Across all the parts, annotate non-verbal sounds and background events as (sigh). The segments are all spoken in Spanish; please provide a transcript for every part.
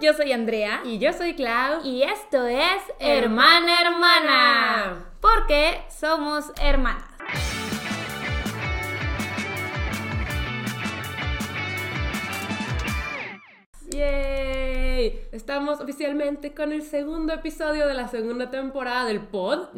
yo soy Andrea. Y yo soy Clau. Y esto es Hermana Hermana. Porque somos hermanas. ¡Yay! Estamos oficialmente con el segundo episodio de la segunda temporada del pod.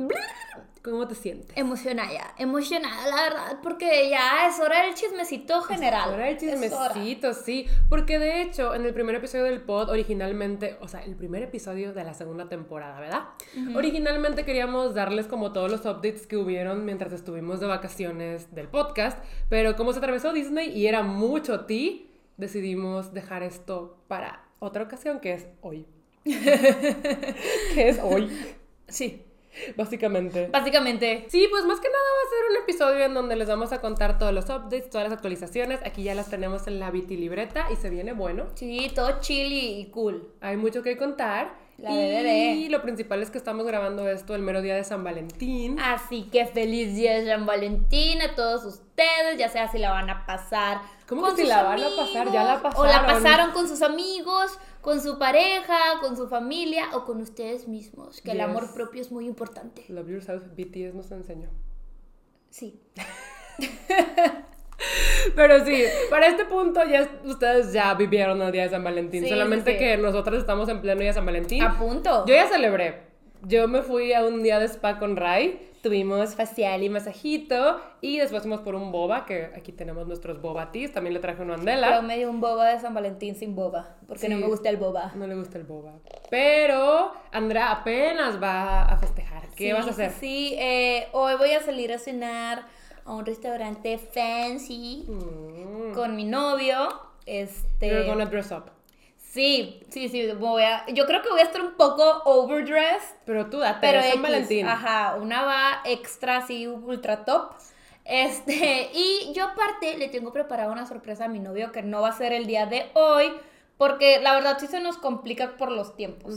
¿Cómo te sientes? Emocionada, emocionada, la verdad, porque ya es hora del chismecito general. Es hora. chismecito, sí. Porque de hecho, en el primer episodio del pod, originalmente, o sea, el primer episodio de la segunda temporada, ¿verdad? Originalmente queríamos darles como todos los updates que hubieron mientras estuvimos de vacaciones del podcast, pero como se atravesó Disney y era mucho ti, decidimos dejar esto para otra ocasión, que es hoy. (laughs) que es hoy, Sí, (laughs) básicamente. básicamente. Sí, pues más que nada va a ser un episodio en donde les vamos a contar todos los updates, todas las actualizaciones. Aquí ya las tenemos en la Viti libreta y se viene bueno. Sí, todo chill y cool. Hay mucho que contar. La y lo principal es que estamos grabando esto el mero día de San Valentín. Así que feliz día de San Valentín a todos ustedes, ya sea si la van a pasar. ¿Cómo con que si sus la van a pasar? Ya la O la pasaron. pasaron con sus amigos, con su pareja, con su familia o con ustedes mismos. Que el amor propio es muy importante. Love Yourself BTS nos enseñó. Sí. (laughs) Pero sí, para este punto ya ustedes ya vivieron el día de San Valentín. Sí, Solamente sí, que nosotros estamos en pleno día de San Valentín. A punto. Yo ya celebré. Yo me fui a un día de spa con Rai. Tuvimos facial y masajito. Y después fuimos por un boba, que aquí tenemos nuestros boba teas. También le traje uno a Pero Andela. me dio un boba de San Valentín sin boba, porque no Sí. me gusta el boba. No le gusta el boba. Pero Andrea apenas va a festejar. ¿Qué Sí, vas a hacer? Sí, sí, eh, hoy voy a salir a cenar a un restaurante fancy Mm. con mi novio. Este. You're gonna dress up. Sí, sí, sí, voy a, yo creo que voy a estar un poco overdressed, Pero tú date, pero San X, Valentín. ajá, una va extra así ultra top. Este, (laughs) y yo aparte le tengo preparada una sorpresa a mi novio que no va a ser el día de hoy, porque la verdad sí se nos complica por los tiempos.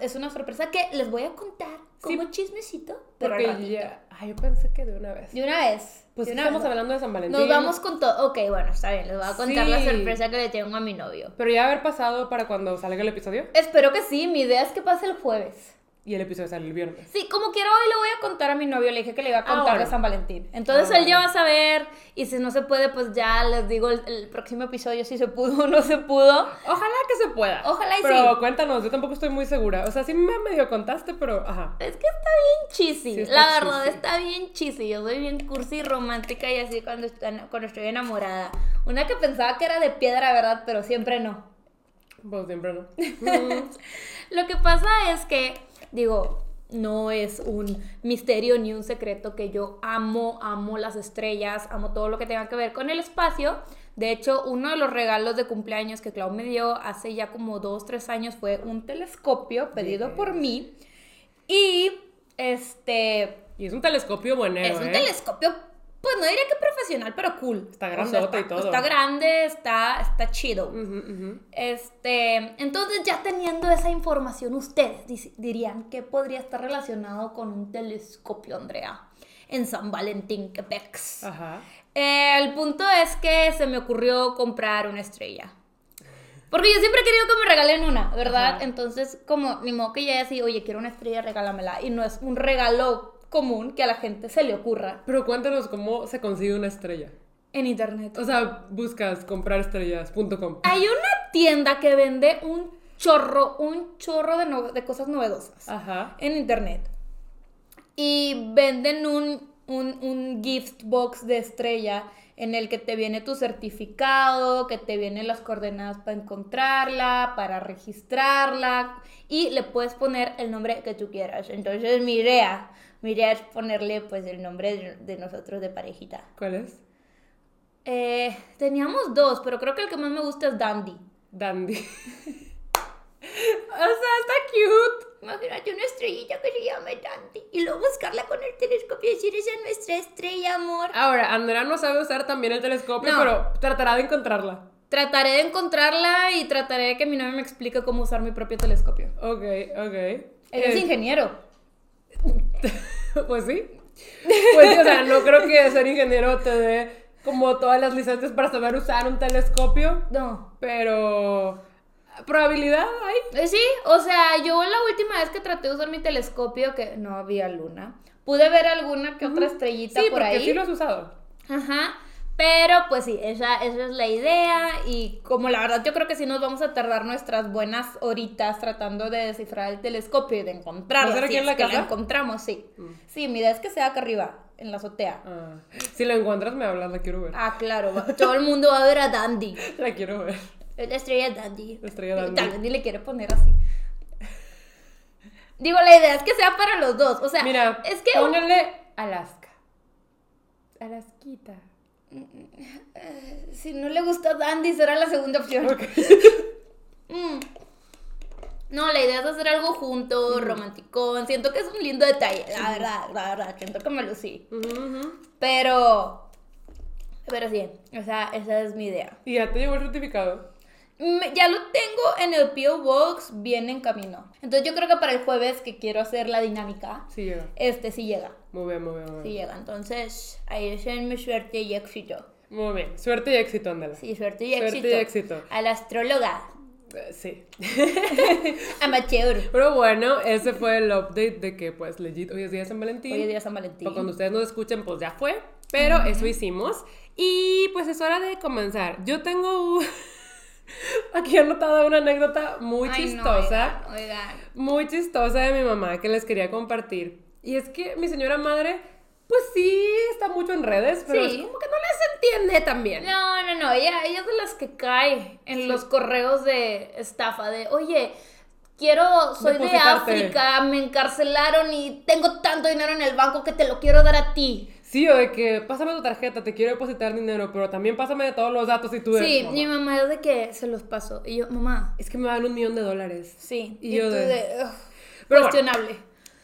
Es una sorpresa que les voy a contar Sí, como chismecito, pero Porque ratito. ya. Ay, yo pensé que de una vez. De una vez. Pues de una estamos vez. hablando de San Valentín. Nos vamos con todo. Ok, bueno, está bien, les voy a contar la Sí. sorpresa que le tengo a mi novio. Pero ya haber pasado para cuando salga el episodio. Espero que sí, mi idea es que pase el jueves. Y el episodio sale el viernes. Sí, como quiera hoy le voy a contar a mi novio, le dije que le iba a contar bueno. de San Valentín. Entonces Ah, él ya va a saber y si no se puede, pues ya les digo el, el próximo episodio si se pudo o no se pudo. Ojalá que se pueda. Ojalá y pero sí. cuéntanos, yo tampoco estoy muy segura. O sea, sí me medio contaste, pero ajá. Es que está bien cheesy, Sí, está la verdad cheesy. está bien cheesy. Yo soy bien cursi y romántica y así cuando, cuando estoy enamorada. Una que pensaba que era de piedra, ¿verdad? Pero siempre no. Pues siempre no. (laughs) Mm, Lo que pasa es que, digo, no es un misterio ni un secreto que yo amo, amo las estrellas, amo todo lo que tenga que ver con el espacio. De hecho, uno de los regalos de cumpleaños que Clau me dio hace ya como dos, tres años fue un telescopio pedido por mí. Y este y es un telescopio buenero, es un ¿eh? telescopio, pues no diría que profesional, pero cool. Está O sea, grandote y está- todo. Está grande, está, está chido. Este, entonces ya teniendo esa información, ustedes dirían que podría estar relacionado con un telescopio, Andrea, en San Valentín, Quebec. Ajá. Eh, el punto es que se me ocurrió comprar una estrella. Porque yo siempre he querido que me regalen una, ¿verdad? Ajá. Entonces, como ni modo que ya así, oye, quiero una estrella, regálamela. Y no es un regalo común que a la gente se le ocurra Pero cuéntanos cómo se consigue una estrella. en internet. O sea, buscas comprarestrellas.com. Hay una tienda que vende un chorro, un chorro de, no- de cosas novedosas Ajá. en internet. Y venden un, un, un gift box de estrella en el que te viene tu certificado, que te vienen las coordenadas para encontrarla, para registrarla y le puedes poner el nombre que tú quieras. Entonces mi idea, mi idea es ponerle pues el nombre de, de nosotros de parejita. ¿Cuál es? Eh, teníamos dos, pero creo que el que más me gusta es Dandy. Dandy. (laughs) o sea, está cute. Imagínate una estrellita que se llame Dandy y luego buscarla con el telescopio y decir, esa es nuestra estrella, amor. Ahora, Andrea no sabe usar también el telescopio, No. pero tratará de encontrarla. Trataré de encontrarla y trataré de que mi novio me explique cómo usar mi propio telescopio. Ok, ok. Él es Eh, ingeniero. (laughs) Pues sí. Pues sí, o sea, no creo que ser ingeniero te dé como todas las licencias para saber usar un telescopio, No. pero probabilidad hay. Eh, sí, o sea, yo la última vez que traté de usar mi telescopio, que no había luna, pude ver alguna que otra estrellita Sí, por porque ahí. sí lo has usado. Ajá. Pero pues sí, esa, esa es la idea y como la verdad yo creo que sí nos vamos a tardar nuestras buenas horitas tratando de descifrar el telescopio y de encontrarlo. ¿Va a ser aquí si en la que casa? encontramos, sí. Sí, mi idea es que sea acá arriba, en la azotea. Ah, si lo encuentras, me hablas, la quiero ver. Ah, claro, todo el mundo va a ver a Dandy. (laughs) La quiero ver. La estrella Dandy. La estrella Dandy. Tal vez ni le quiere poner así. (laughs) Digo, la idea es que sea para los dos. O sea, Mira, es que Alaska. Alasquita. (laughs) si no le gusta Dandy será la segunda opción. (laughs) Mm. No, la idea es hacer algo junto, romanticón. Siento que es un lindo detalle, la verdad, la verdad. Siento que me lucí. Ujú. Pero, pero sí, esa, esa es mi idea. Y ya te llegó el certificado. Me- ya lo tengo en el P.O. Box, viene en camino. Entonces yo creo que para el jueves que quiero hacer la dinámica, Sí llega. este sí llega. Muy bien, muy bien, muy Sí bien. llega. Entonces, ahí es mi suerte y éxito. Muy bien. Suerte y éxito, ándala. Sí, suerte y Suerte éxito. y éxito. A la astróloga. Eh, Sí. (laughs) Amateur. Pero bueno, ese fue el update de que, pues, legit, hoy es día de San Valentín. Hoy es día de San Valentín. O cuando ustedes nos escuchen, pues ya fue. Pero eso hicimos. Y pues es hora de comenzar. Yo tengo un- (laughs) aquí anotada una anécdota muy Ay, no, chistosa. oigan, oigan. muy chistosa de mi mamá que les quería compartir. Y es que mi señora madre, pues sí, está mucho en redes, pero Sí. es como que no les entiende también. No, no, no, ella, ella es de las que cae en los correos de estafa, de, oye, quiero, soy de. África, me encarcelaron y tengo tanto dinero en el banco que te lo quiero dar a ti. Sí, o de que pásame tu tarjeta, te quiero depositar dinero, pero también pásame de todos los datos y tú de, Sí, "Mamá, mi mamá es de que se los paso. Y yo, mamá, Es que me dan un millón de dólares. sí. Y yo tú de- de, "Ugh, Pero bueno.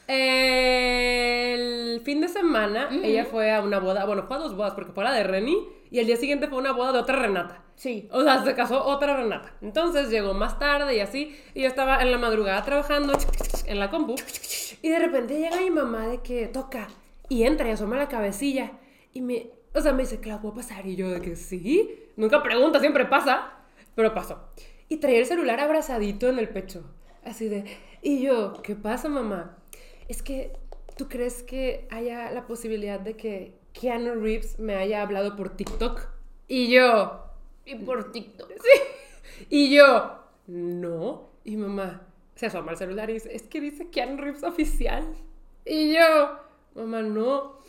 El fin de semana ella fue a una boda, bueno, fue a dos bodas porque fue la de Reni y el día siguiente fue una boda de otra Renata. Sí. O sea, se casó otra Renata. Entonces llegó más tarde y así. Y yo estaba en la madrugada trabajando en la compu. Y de repente llega mi mamá de que toca. Y entra y asoma la cabecilla. Y me. O sea, me dice, Clau, ¿puedo pasar? Y yo de que sí. Nunca pregunta, siempre pasa. Pero pasó. Y traía el celular abrazadito en el pecho. Así de. Y yo, ¿qué pasa, mamá? Es que. ¿Tú crees que haya la posibilidad de que Keanu Reeves me haya hablado por TikTok? Y yo. Y por TikTok. (laughs) Y yo, no. Y mamá se asoma al celular y dice, es que dice Keanu Reeves oficial. Y yo, mamá, no.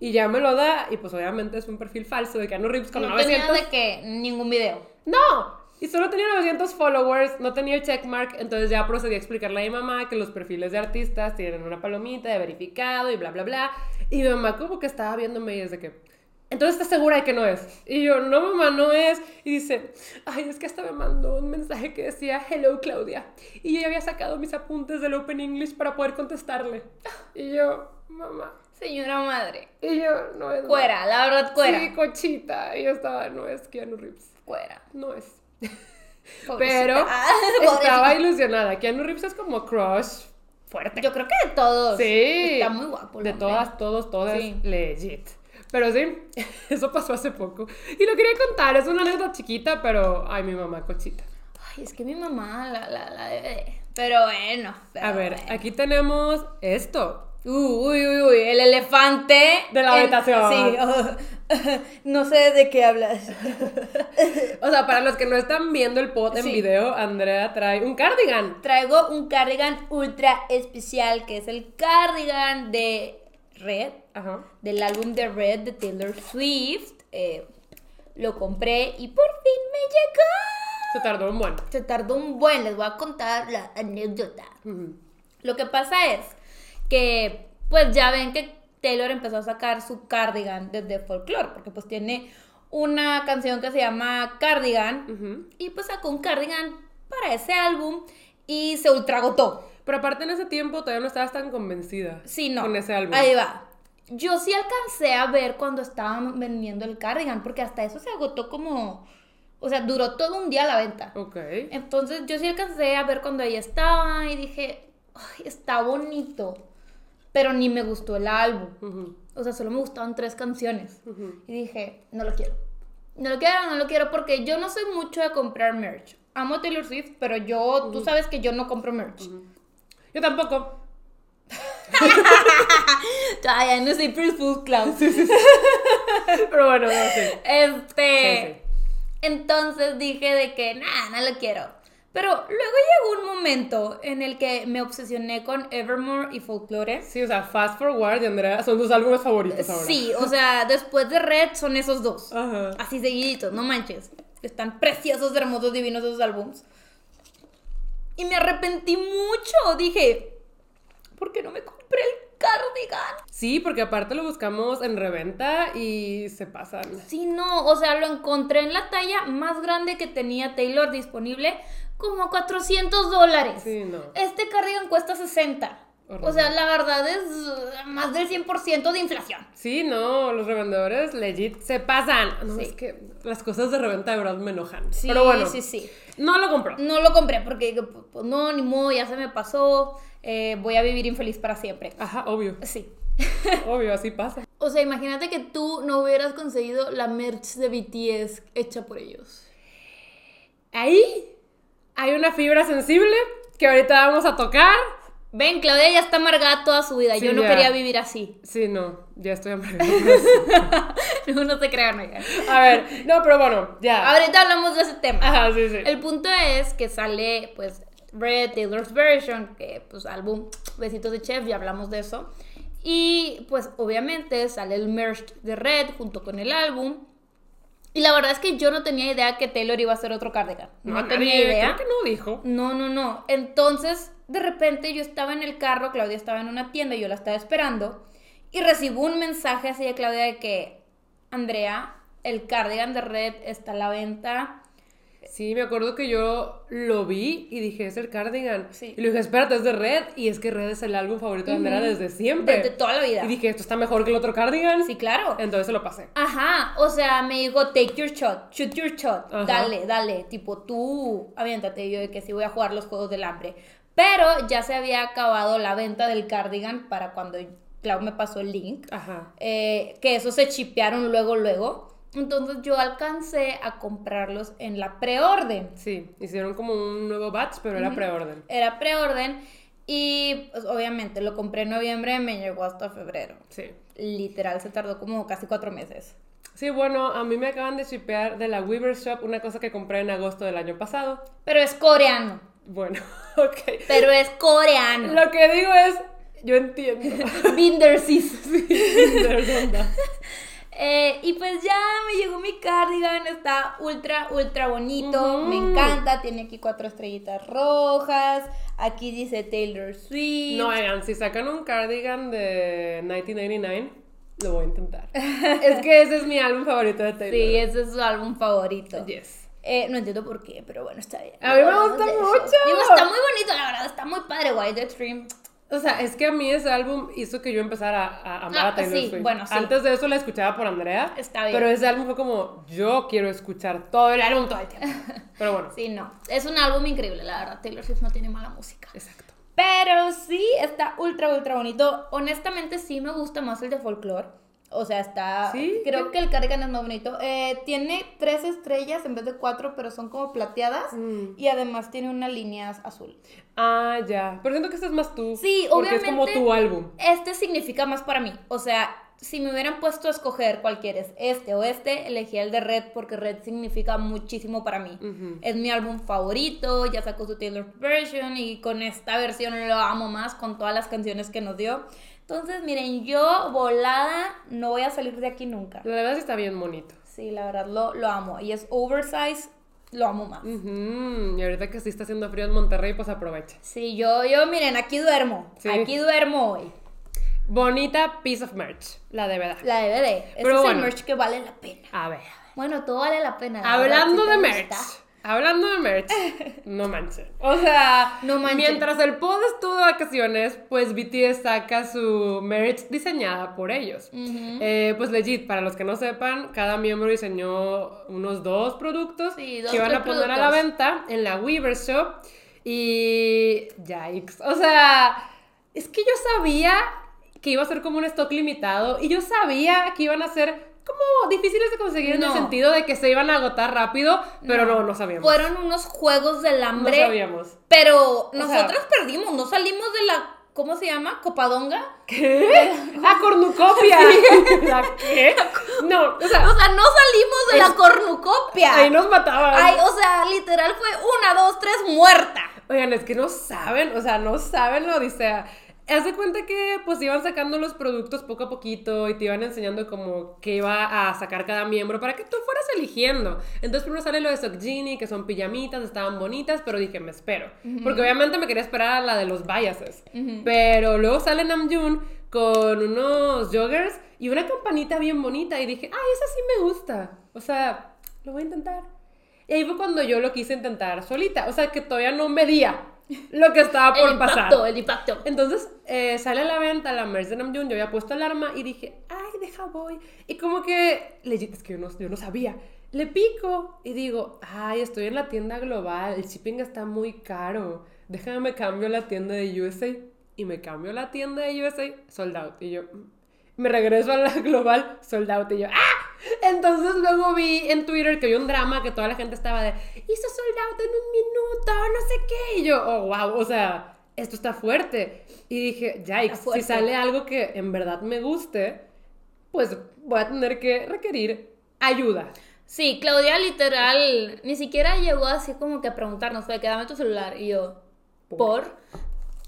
Y ya me lo da, y pues obviamente es un perfil falso de Keanu Reeves con No 900. tenía de que ningún video. ¡No! Y solo tenía 900 followers, no tenía el checkmark, entonces ya procedí a explicarle a mi mamá que los perfiles de artistas tienen una palomita de verificado y bla, bla, bla. Y mi mamá como que estaba viéndome y es de que, entonces estás segura de que no es. Y yo, no, mamá, no es. Y dice, ay, es que hasta me mandó un mensaje que decía, hello, Claudia. Y yo ya había sacado mis apuntes del Open English para poder contestarle. Y yo, mamá. Señora madre. Y yo, no es. Cuera, la verdad, cuera. Sí, cochita. Y yo estaba, no es Keanu Reeves. Cuera. No es. (laughs) Pero (laughs) Ah, (laughs) estaba ilusionada. Keanu Reeves es como crush fuerte. Yo creo que de todos. Sí. Está muy guapo. el De hombre. todas, todos, todas, Sí. legit. Pero sí, eso pasó hace poco. Y lo quería contar, es una anécdota chiquita, pero ay, mi mamá cochita. Ay, es que mi mamá la, la, la debe. Pero bueno. pero A ver, bueno. aquí tenemos esto. Uy, uy, uy, el elefante. De la en- habitación. Sí, oh, (laughs) no sé de qué hablas. (laughs) O sea, para los que no están viendo el pod en Sí. video, Andrea trae un cardigan. Traigo un cardigan ultra especial, que es el cardigan de Red, Ajá. del álbum de Red de Taylor Swift. Eh, lo compré y por fin me llegó. Se tardó un buen. Se tardó un buen, les voy a contar la anécdota. Lo que pasa es que, pues ya ven que Taylor empezó a sacar su cardigan desde folklore, porque pues tiene una canción que se llama Cardigan, y pues sacó un cardigan para ese álbum y se ultragotó. Pero aparte en ese tiempo todavía no estabas tan convencida. Sí, no. Con ese álbum. Ahí va. Yo sí alcancé a ver cuando estaban vendiendo el cardigan, porque hasta eso se agotó como, o sea, duró todo un día la venta. Ok. Entonces yo sí alcancé a ver cuando ella estaba y dije, Ay, está bonito, pero ni me gustó el álbum. O sea, solo me gustaban tres canciones. Y dije, no lo quiero. No lo quiero, no lo quiero porque yo no soy mucho de comprar merch. amo Taylor Swift, pero yo, tú sabes que yo no compro merch. Yo tampoco. (laughs) Todavía no soy Full Cloud. Pero bueno, no sé. Este. Entonces dije de que, nada, no lo quiero. Pero luego llegó un momento en el que me obsesioné con Evermore y Folklore. Sí, o sea, Fast Forward y Andrea son tus álbumes favoritos ahora. Sí, o sea, después de Red son esos dos. Ajá. Así seguiditos, no manches. Están preciosos, hermosos, divinos esos álbums. Y me arrepentí mucho. Dije, ¿por qué no me compré el cardigan? Sí, porque aparte lo buscamos en reventa y se pasan. Sí, no, o sea, lo encontré en la talla más grande que tenía Taylor disponible, como 400 dólares. Sí, no. Este cardigan cuesta 60. O sea, la verdad es más del 100% de inflación. Sí, no, los revendedores legit se pasan. No, Sí. es que las cosas de reventa de verdad me enojan. Sí, Pero bueno, sí, sí. no lo compró. No lo compré porque pues, no, ni modo, ya se me pasó. eh, voy a vivir infeliz para siempre. Ajá, obvio. Sí. (laughs) Obvio, así pasa. O sea, imagínate que tú no hubieras conseguido la merch de BTS hecha por ellos. Ahí hay una fibra sensible que ahorita vamos a tocar. Ven, Claudia ya está amargada toda su vida. Sí, Yo no ya. quería vivir así. Sí, no, ya estoy eso. (laughs) no, no se crean, oigan. A ver, no, pero bueno, ya. Ahorita hablamos de ese tema. Ajá, sí, sí. El punto es que sale, pues, Red Taylor's Version, que, pues, álbum Besitos de Chef, ya hablamos de eso. Y, pues, obviamente sale el merch de Red junto con el álbum. Y la verdad es que yo no tenía idea que Taylor iba a hacer otro cardigan. No, tenía nadie- idea. Creo que no dijo. No, no, no. Entonces, de repente yo estaba en el carro, Claudia estaba en una tienda, yo la estaba esperando, y recibo un mensaje así de Claudia de que, Andrea, el cardigan de Red está a la venta. Sí, me acuerdo que yo lo vi y dije, es el cardigan. Sí. Y le dije, espérate, es de Red. Y es que Red es el álbum favorito de Andrea desde siempre. Desde toda la vida. Y dije, esto está mejor que el otro cardigan. Sí, claro. Entonces se lo pasé. Ajá, o sea, me dijo, take your shot, shoot your shot, Ajá. dale, dale, tipo, tú, aviéntate, yo de que sí voy a jugar los Juegos del Hambre. Pero ya se había acabado la venta del cardigan para cuando Clau me pasó el link. Ajá. eh, que esos se chipearon luego, luego. Entonces yo alcancé a comprarlos en la preorden. Sí, hicieron como un nuevo batch, pero era preorden. Era preorden y pues, obviamente lo compré en noviembre, me llegó hasta febrero. Sí. Literal, se tardó como casi cuatro meses. Sí, bueno, a mí me acaban de shipear de la Weaver Shop una cosa que compré en agosto del año pasado. Pero es coreano. Bueno, (laughs) ok. Pero es coreano. Lo que digo es, yo entiendo. Bindersis. De verdad. Eh, y pues ya me llegó mi cardigan, está ultra, ultra bonito, me encanta, tiene aquí cuatro estrellitas rojas, aquí dice Taylor Swift. No, oigan, si sacan un cardigan de 1999, lo voy a intentar. (laughs) es que ese es mi álbum favorito de Taylor. Sí, ese es su álbum favorito. Yes. Eh, no entiendo por qué, pero bueno, está bien. A mí me gusta mucho. Digo, está muy bonito, la verdad, está muy padre, White the Dream. O sea, es que a mí ese álbum hizo que yo empezara a, a amar Ah, a Taylor sí, Swift. bueno, sí. Antes de eso la escuchaba por Andrea. Está bien. Pero ese álbum fue como, yo quiero escuchar todo el álbum todo el tiempo. (laughs) Pero bueno. Sí, no, es un álbum increíble, la verdad, Taylor Swift no tiene mala música. Exacto. Pero sí, está ultra, ultra bonito. Honestamente, sí me gusta más el de folklore. O sea, está. ¿Sí? Creo que el cardigan es más bonito. Eh, tiene tres estrellas en vez de cuatro, pero son como plateadas. Mm. Y además tiene una línea azul. Ah, ya. Pero siento que este es más tú. Sí, Porque es como obviamente. tu álbum. Este significa más para mí. O sea, si me hubieran puesto a escoger cuál quieres, este o este, elegía el de Red porque Red significa muchísimo para mí. Ujú. Es mi álbum favorito, ya sacó su Taylor version y con esta versión lo amo más con todas las canciones que nos dio. Entonces, miren, yo volada no voy a salir de aquí nunca. La verdad sí está bien bonito. Sí, la verdad lo, lo amo. Y es oversize, lo amo más. Ujú, Y ahorita que sí está haciendo frío en Monterrey, pues aprovecha. Sí, yo, yo, miren, aquí duermo. Sí. Aquí duermo hoy. Bonita piece of merch, la de verdad. La DVD. Ese Pero es bueno. el merch que vale la pena. A ver. Bueno, todo vale la pena. la Hablando verdad, de si merch. gusta. Hablando de merch. (laughs) No manches. O sea, No manchen. mientras el pod estuvo de vacaciones, pues BTS saca su merch diseñada por ellos. Eh, pues legit, para los que no sepan, cada miembro diseñó unos dos productos Sí, dos, que iban a poner a la venta en la Weaver Shop. Y. Yikes. O sea, es que yo sabía que iba a ser como un stock limitado y yo sabía que iban a ser como difíciles de conseguir en el No. sentido de que se iban a agotar rápido, pero no, no, sabíamos. Fueron unos juegos del no hambre. sabíamos. Pero sea- nosotros perdimos, no salimos de la. ¿Cómo se llama? ¿Copadonga? ¿Qué? (laughs) ¡Ah, cornucopia! (laughs) ¿La qué? No, o sea, O sea, no salimos de Es- la cornucopia. ahí nos mataban. Ay, o sea, literal fue una, dos, tres, muerta. Oigan, es que no saben, o sea, no saben la odisea. Haz de cuenta que pues iban sacando los productos poco a poquito y te iban enseñando como que iba a sacar cada miembro para que tú fueras eligiendo. Entonces primero sale lo de Sokjini, que son pijamitas, estaban bonitas, pero dije, me espero. Porque obviamente me quería esperar a la de los biases. Pero luego sale Namjoon con unos joggers y una campanita bien bonita y dije, ay, esa sí me gusta. O sea, lo voy a intentar. Y ahí fue cuando yo lo quise intentar solita. O sea, que todavía no medía lo que estaba por el pasar. impacto, el impacto. Entonces eh, sale a la venta la Mercy Namjoon, yo había puesto alarma y dije, ay, deja voy. Y como que, legit, es que yo no, yo no sabía. Le pico y digo, ay, estoy en la tienda global, el shipping está muy caro. Déjame cambio a la tienda de USA. Y me cambio la tienda de USA, sold out. Y yo, mm. me regreso a la (laughs) global, sold out. Y yo, ¡ah! Entonces luego vi en Twitter que había un drama que toda la gente estaba de, hizo sold out en un minuto, no sé qué. Y yo, oh, wow, o sea, esto está fuerte. Y dije, ya, si sale algo que en verdad me guste, pues voy a tener que requerir ayuda. Sí, Claudia literal ni siquiera llegó así como que a preguntarnos, fue que dame tu celular. Y yo, ¿por?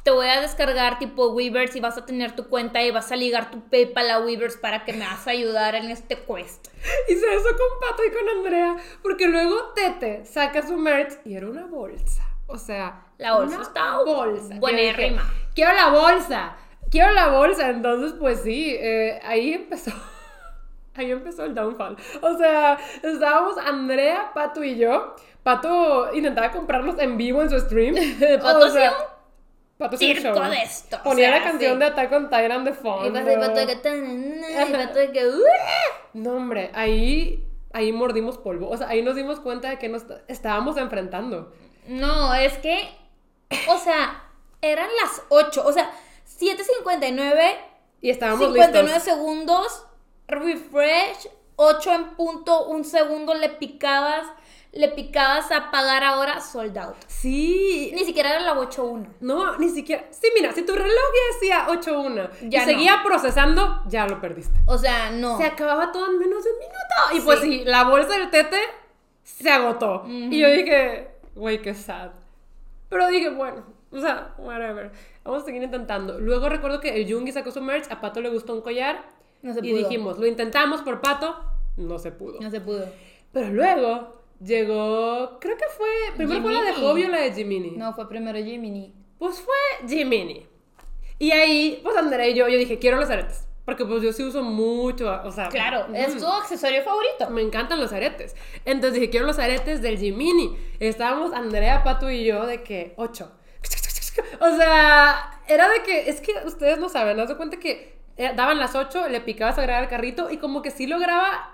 Te voy a descargar tipo Weavers y vas a tener tu cuenta y vas a ligar tu PayPal a Weavers para que me vas a ayudar en este quest. (laughs) Hice eso con Pato y con Andrea, porque luego Tete saca su merch y era una bolsa. O sea, La bolsa una estaba bolsa. dije, Quiero la bolsa, quiero la bolsa. Entonces, pues sí, eh, ahí empezó. (laughs) Ahí empezó el downfall. O sea, estábamos Andrea, Pato y yo. Pato intentaba comprarnos en vivo en su stream. (laughs) Pato O sea, hacía un Pato circo de esto, o Ponía sea, la canción sí. de Attack on Titan de fondo. Y pato y pato de que... Y pato de que... No, hombre, ahí, ahí mordimos polvo. O sea, ahí nos dimos cuenta de que nos estábamos enfrentando. No, es que... O sea, eran las 8. O sea, 7.59 Y estábamos 59 listos. segundos, refresh, 8 en punto, un segundo le picabas, le picabas a pagar ahora, sold out. Sí. Ni siquiera era la 8.1. No, ni siquiera. Sí, mira, si tu reloj ya decía 8-1 y Ya no. seguía procesando, ya lo perdiste. O sea, no. Se acababa todo en menos de un minuto. Y pues Sí. sí, la bolsa del tete se agotó. Y yo dije, güey, qué sad. Pero dije, bueno, o sea, whatever. Vamos a seguir intentando. Luego recuerdo que el Jungi sacó su merch, a Pato le gustó un collar. No se y pudo. dijimos, lo intentamos por Pato, no se pudo. No se pudo. Pero luego llegó, creo que fue, primero fue la de. Hobby o la de Jiminy. No, fue primero Jiminy. Pues fue Jiminy. Y ahí, pues Andrea y yo, yo dije, quiero los aretes. Porque pues yo sí uso mucho, o sea... Claro, ujú. es tu accesorio favorito. Me encantan los aretes. Entonces dije, quiero los aretes del Jiminy. Estábamos Andrea, Pato y yo de que, ocho. O sea, era de que, es que ustedes no saben, ¿no? Se cuenta que eh, daban las 8, le picabas a agregar al carrito y como que sí lograba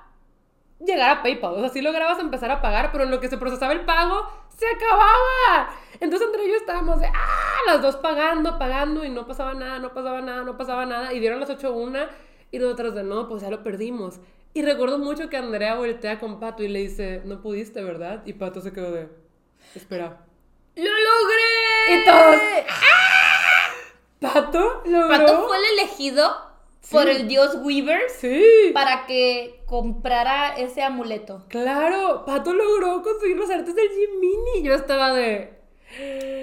llegar a PayPal. O sea, sí lograbas empezar a pagar, pero en lo que se procesaba el pago, se acababa. Entonces Andrea y yo estábamos de, ah, las dos pagando, pagando y no pasaba nada, no pasaba nada, no pasaba nada. Y dieron las 8 una y nosotros de, no, pues ya lo perdimos. Y recuerdo mucho que Andrea voltea con Pato y le dice, no pudiste, ¿verdad? Y Pato se quedó de, espera. ¡Lo logré! Y todos, ¿Pato logró? Pato fue el elegido por el dios Weavers Sí. para que comprara ese amuleto. Claro, Pato logró conseguir los artes del Jiminy. Yo estaba de...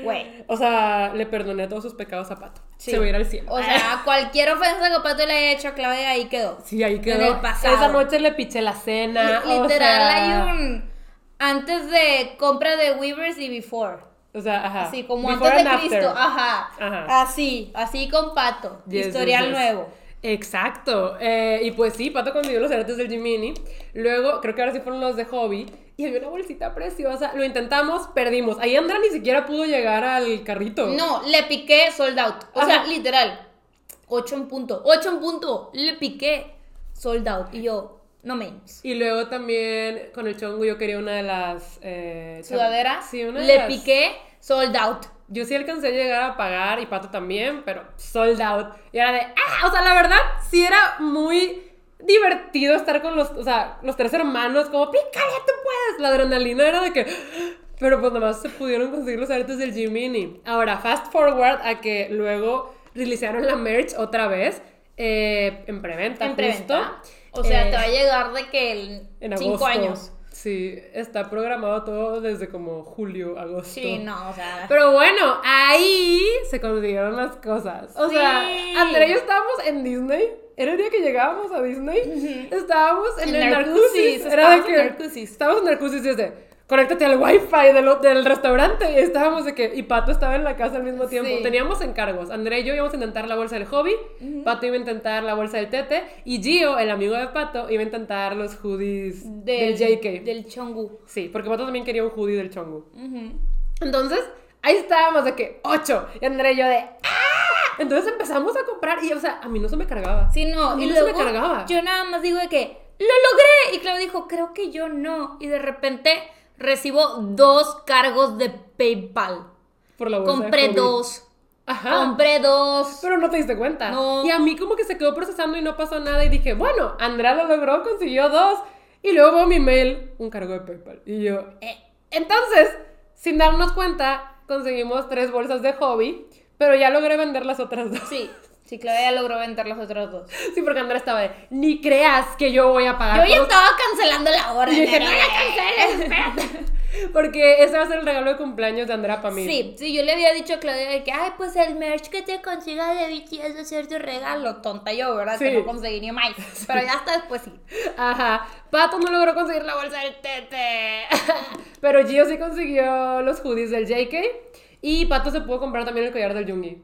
Güey. O sea, le perdoné todos sus pecados a Pato. Sí. Se va a ir al cielo. O sea, cualquier ofensa que Pato le haya hecho a Claudia ahí quedó. sí, ahí quedó. en el pasado. Esa noche le piché la cena. Literal, sea, hay un. Antes de compra de Weavers y before. O sea, ajá. Así como Before antes de Cristo. Ajá. Ajá. Así, así con Pato. Yes, Historial yes, yes. nuevo. Exacto. Eh, y pues sí, Pato consiguió los aretes del Jiminy. Luego, creo que ahora sí fueron los de Hobby. Y había una bolsita preciosa. Lo intentamos, perdimos. Ahí Andrea ni siquiera pudo llegar al carrito. No, le piqué sold out. O Ajá. sea, literal. 8 en punto. 8 en punto. Le piqué sold out. Y yo, no menos. Y luego también con el chongo yo quería una de las... Eh, cham- Sudadera. Sí, una de Le las- piqué sold out. Yo sí alcancé a llegar a pagar y Pato también, pero sold out. Y era de, ah, o sea, la verdad, sí era muy divertido estar con los, o sea, los tres hermanos, como, pícale, tú puedes. La adrenalina era de que, pero pues nomás se pudieron conseguir los aretes del Jiminy. Ahora, fast forward a que luego releasearon la merch otra vez, eh, en preventa, En justo. preventa. O sea, Eh, te va a llegar de que el en cinco agosto. años. Sí, está programado todo desde como julio, agosto. Sí, no, o sea. Pero bueno, ahí se consiguieron las cosas. O sea, Sí. Andrea y yo estábamos en Disney. Era el día que llegábamos a Disney. Estábamos en, En el Narcusis, Narcusis. Era de estábamos que. en Narcusis. Estábamos en Narcusis y es de. Conéctate al wifi del, del restaurante. Y estábamos de que. Y Pato estaba en la casa al mismo tiempo. Sí. Teníamos encargos. Andrea y yo íbamos a intentar la bolsa del hobby. Pato iba a intentar la bolsa del tete. Y Gio, el amigo de Pato, iba a intentar los hoodies del, JK. Del Chongu. Sí, porque Pato también quería un hoodie del Chongu. Entonces, ahí estábamos de que, ocho. Y Andrea y yo de, ¡ah! Entonces empezamos a comprar y, o sea, a mí no se me cargaba. Sí, no, A mí y no se luego me cargaba. yo nada más digo de que lo logré y Claudia dijo, creo que yo no y de repente recibo dos cargos de PayPal. Por la bolsa de Compré dos. Ajá. Compré dos. Pero no te diste cuenta. No. Y a mí como que se quedó procesando y no pasó nada y dije, bueno, Andrea lo logró, consiguió dos. Y luego veo mi mail, un cargo de PayPal. Y yo, eh. Entonces, sin darnos cuenta, conseguimos tres bolsas de hobby, pero ya logré vender las otras dos. Sí, (laughs) sí, Claudia logró vender los otros dos. Sí, porque Andrea estaba de, ni creas que yo voy a pagar. Yo ya estaba cancelando la orden. Y dije, no la canceles, espérate. (laughs) Porque ese va a ser el regalo de cumpleaños de Andrea para mí. Sí, sí, yo le había dicho a Claudia de que, ay, pues el merch que te consiga de BTS va a ser tu regalo. Tonta yo, ¿verdad? Que no conseguí ni más. (laughs) Pero ya hasta después sí. Ajá. Pato no logró conseguir la bolsa del tete. (laughs) Pero Gio sí consiguió los hoodies del JK. Y Pato se pudo comprar también el collar del Jungi.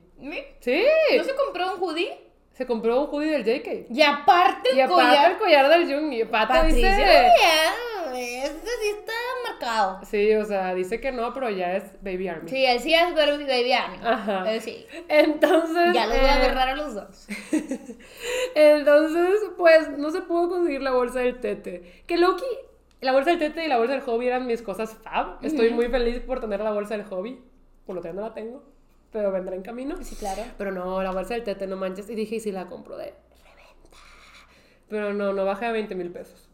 Sí. ¿No se compró un hoodie? Se compró un hoodie del JK. Y aparte el Y aparte collar. el collar del. Pato Patricia, dice... ya, este sí está marcado. Sí, o sea, dice que no, pero ya es Baby Army. Sí, él sí es Baby Army. Ajá. Sí. Entonces... Ya los voy a eh, agarrar a los dos. (laughs) Entonces, pues no se pudo conseguir la bolsa del tete. Que Loki, la bolsa del tete y la bolsa del hobby eran mis cosas fab. Estoy muy feliz por tener la bolsa del hobby. Por lo tanto, no la tengo, pero vendrá en camino. Sí, claro. Pero no, la bolsa del tete, no manches. Y dije, ¿y si la compro de reventa? Pero no, no baja de 20 mil pesos.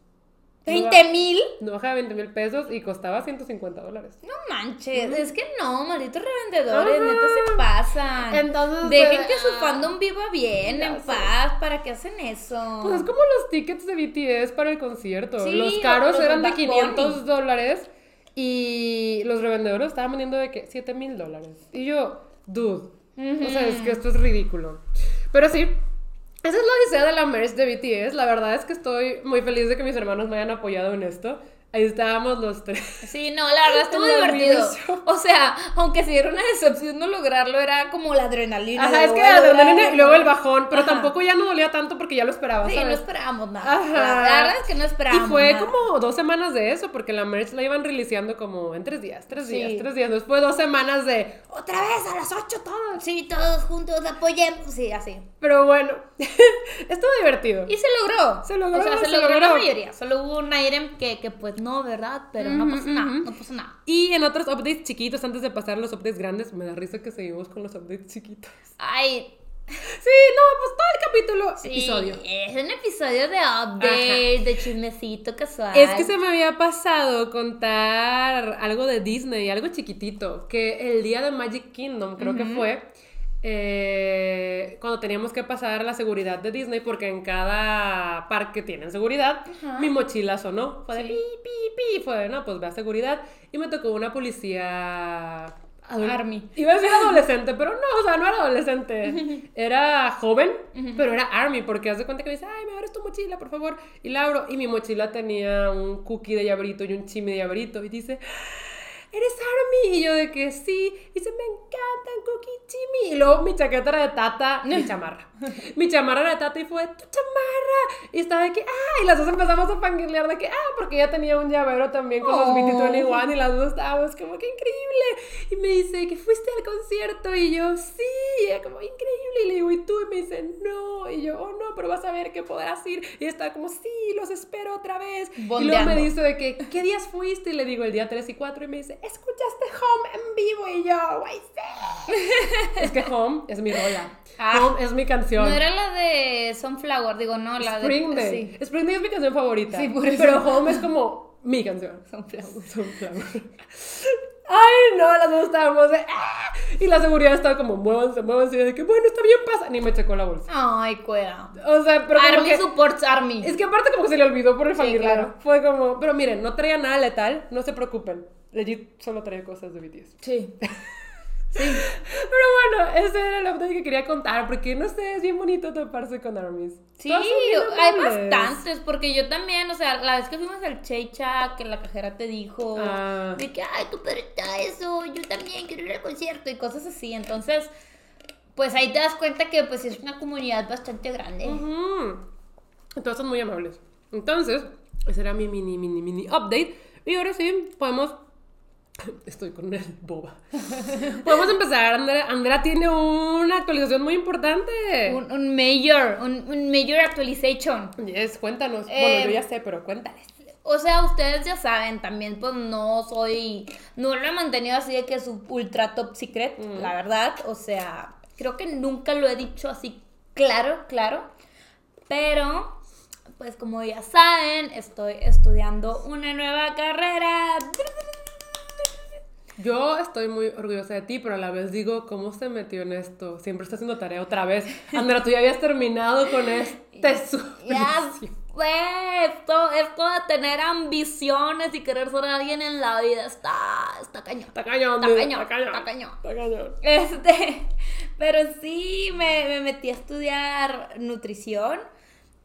No ba- ¿20 mil? No baja de 20 mil pesos y costaba 150 dólares. No manches, es que no, malditos revendedores, Ajá. neta se pasan. Entonces, Dejen pues, que su fandom viva bien, en sé. paz, ¿para qué hacen eso? Pues es como los tickets de BTS para el concierto. Sí, los caros los eran de Bad 500 Bunny. dólares y los revendedores estaban vendiendo de que 7 mil dólares. Y yo, dude, o sea, es que esto es ridículo. Pero sí, esa es la odisea de la merch de BTS. La verdad es que estoy muy feliz de que mis hermanos me hayan apoyado en esto. Ahí estábamos los tres. Sí, no, la verdad estuvo (laughs) divertido. O sea, aunque si era una decepción no lograrlo, era como la adrenalina. Ajá, es que la adrenalina y luego el bajón, pero Ajá. tampoco ya no dolía tanto porque ya lo esperaba, Sí, no esperábamos nada. Ajá. La verdad es que no Y esperábamos fue nada. como dos semanas de eso, porque la merch la iban releaseando como en tres días, tres Sí. días, tres días. Después dos semanas de otra vez a las ocho todos. Sí, todos juntos apoyemos. Sí, así. Pero bueno, (laughs) estuvo divertido. Y se logró. Se logró, O sea, se, se logró, la mayoría. Solo hubo un item que, que pues no, ¿verdad? Pero no pasó nada. No pasó nada. Y en otros updates chiquitos, antes de pasar a los updates grandes, me da risa que seguimos con los updates chiquitos. Ay, Sí, no, pues todo el capítulo, sí, episodio. Es un episodio de update, de chismecito casual. Es que se me había pasado contar algo de Disney, algo chiquitito, que el día de Magic Kingdom creo que fue, eh, cuando teníamos que pasar la seguridad de Disney, porque en cada parque tienen seguridad, Ajá. mi mochila sonó, fue de Sí. pi, pi, pi, fue de, no, pues ve a seguridad, y me tocó una policía... Army. Iba a decir adolescente, pero no, o sea, no era adolescente. (laughs) Era joven, pero era Army, porque haz de cuenta que me dice, ay, me abres tu mochila, por favor. Y la abro, y mi mochila tenía un cookie de llaverito y un chimi de llaverito. Y dice, ¿eres Army? Y yo de que sí. Y dice, me encantan cookie y chimi. Y luego mi chaqueta era de tata, mi (laughs) chamarra. mi chamarra era de tata y fue, tu chamarra. Y estaba de que, ah, y las dos empezamos a fangirlear de que, ah, porque ella tenía un llavero también con los Oh. BT21 y las dos estábamos como que increíble. Y me dice que fuiste al concierto y yo, sí, y ella como increíble. Y le digo, ¿y tú? Y me dice, no. Y yo, oh, no, pero vas a ver que podrás ir. Y está como, sí, los espero otra vez. Y luego me Bondeando. dice de que, ¿qué días fuiste? Y le digo, el día 3 y 4. Y me dice, escuchaste Home en vivo y yo, güey, sí. (laughs) es que Home es mi rola. Ah. Home es mi canción. No era la de Sunflower, digo, no, la Spring de... Day. Spring Day es mi canción favorita. Sí, por eso. Pero Home es como mi canción. Sunflower. Sunflower. Ay, no, las dos estábamos de. ¡ah! Y la seguridad estaba como, muévanse, muévanse. Y de que, bueno, está bien, pasa. Ni me checó la bolsa. Ay, cuida. O sea, pero como Army que. supports Army. Es que aparte como que se le olvidó por el Sí, claro. Fue como, pero miren, no traía nada letal, no se preocupen. Legit solo traía cosas de BTS. (laughs) Sí. Pero bueno, ese era el update que quería contar, porque no sé, es bien bonito toparse con armies. Sí, hay bastantes, porque yo también, o sea, la vez que fuimos al Checha, que la cajera te dijo, Ah. de que, ay, tú pero está eso, yo también quiero ir al concierto y cosas así, entonces, pues ahí te das cuenta que pues es una comunidad bastante grande. Ujú. Todos son muy amables. Entonces, ese era mi mini, mini, mini update. Y ahora sí, podemos... (laughs) Estoy con el boba. (laughs) podemos empezar. Andrea, Andrea tiene una actualización muy importante. Un, un major, un, un major actualization. Yes, cuéntanos. Eh, bueno, yo ya sé, pero cuéntales. O sea, ustedes ya saben, también pues no soy, no lo he mantenido así de que es ultra top secret, la verdad. O sea, creo que nunca lo he dicho así claro, claro. Pero, pues como ya saben, estoy estudiando una nueva carrera. Yo estoy muy orgullosa de ti, pero a la vez digo, ¿cómo se metió en esto? Siempre está haciendo tarea otra vez. (laughs) Andrea, tú ya habías terminado con este Ya fue, esto, esto de tener ambiciones y querer ser alguien en la vida está, está cañón. Está cañón, Está dude, cañón, está cañón. está cañón. Está cañón. Este, (laughs) pero sí me, me metí a estudiar nutrición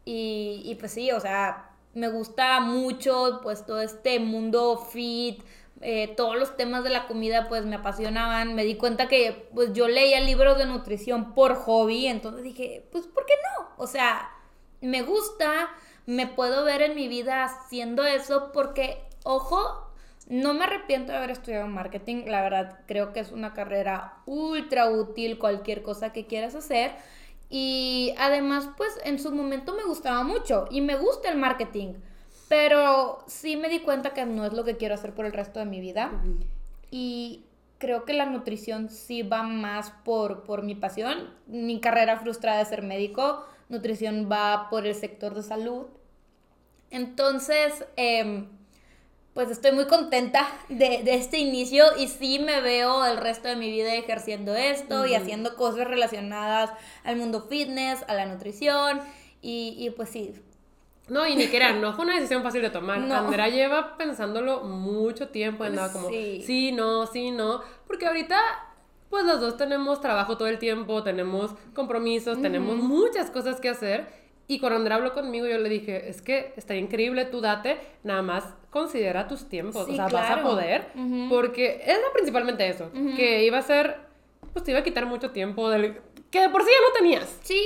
y, y pues sí, o sea, me gusta mucho pues todo este mundo fit, eh, todos los temas de la comida pues me apasionaban, me di cuenta que pues yo leía libros de nutrición por hobby, entonces dije, pues ¿por qué no? O sea, me gusta, me puedo ver en mi vida haciendo eso porque, ojo, no me arrepiento de haber estudiado marketing, la verdad creo que es una carrera ultra útil, cualquier cosa que quieras hacer. Y además, pues en su momento me gustaba mucho y me gusta el marketing, pero sí me di cuenta que no es lo que quiero hacer por el resto de mi vida. Y creo que la nutrición sí va más por, por mi pasión. Mi carrera frustrada de ser médico, nutrición va por el sector de salud. Entonces, em, pues estoy muy contenta de, de este inicio y sí me veo el resto de mi vida ejerciendo esto y haciendo cosas relacionadas al mundo fitness, a la nutrición y, y pues sí. No, y ni que era, no fue una decisión fácil de tomar. No. Andrea lleva pensándolo mucho tiempo, andaba como, Sí. sí, no, sí, no. Porque ahorita, pues los dos tenemos trabajo todo el tiempo, tenemos compromisos, tenemos muchas cosas que hacer. Y cuando Andrea habló conmigo, yo le dije, es que está increíble, tú date, nada más considera tus tiempos, Sí, o sea, vas a claro. poder. Ujú. Porque era principalmente eso, que iba a ser, pues te iba a quitar mucho tiempo del... Que de por sí ya no tenías. Sí,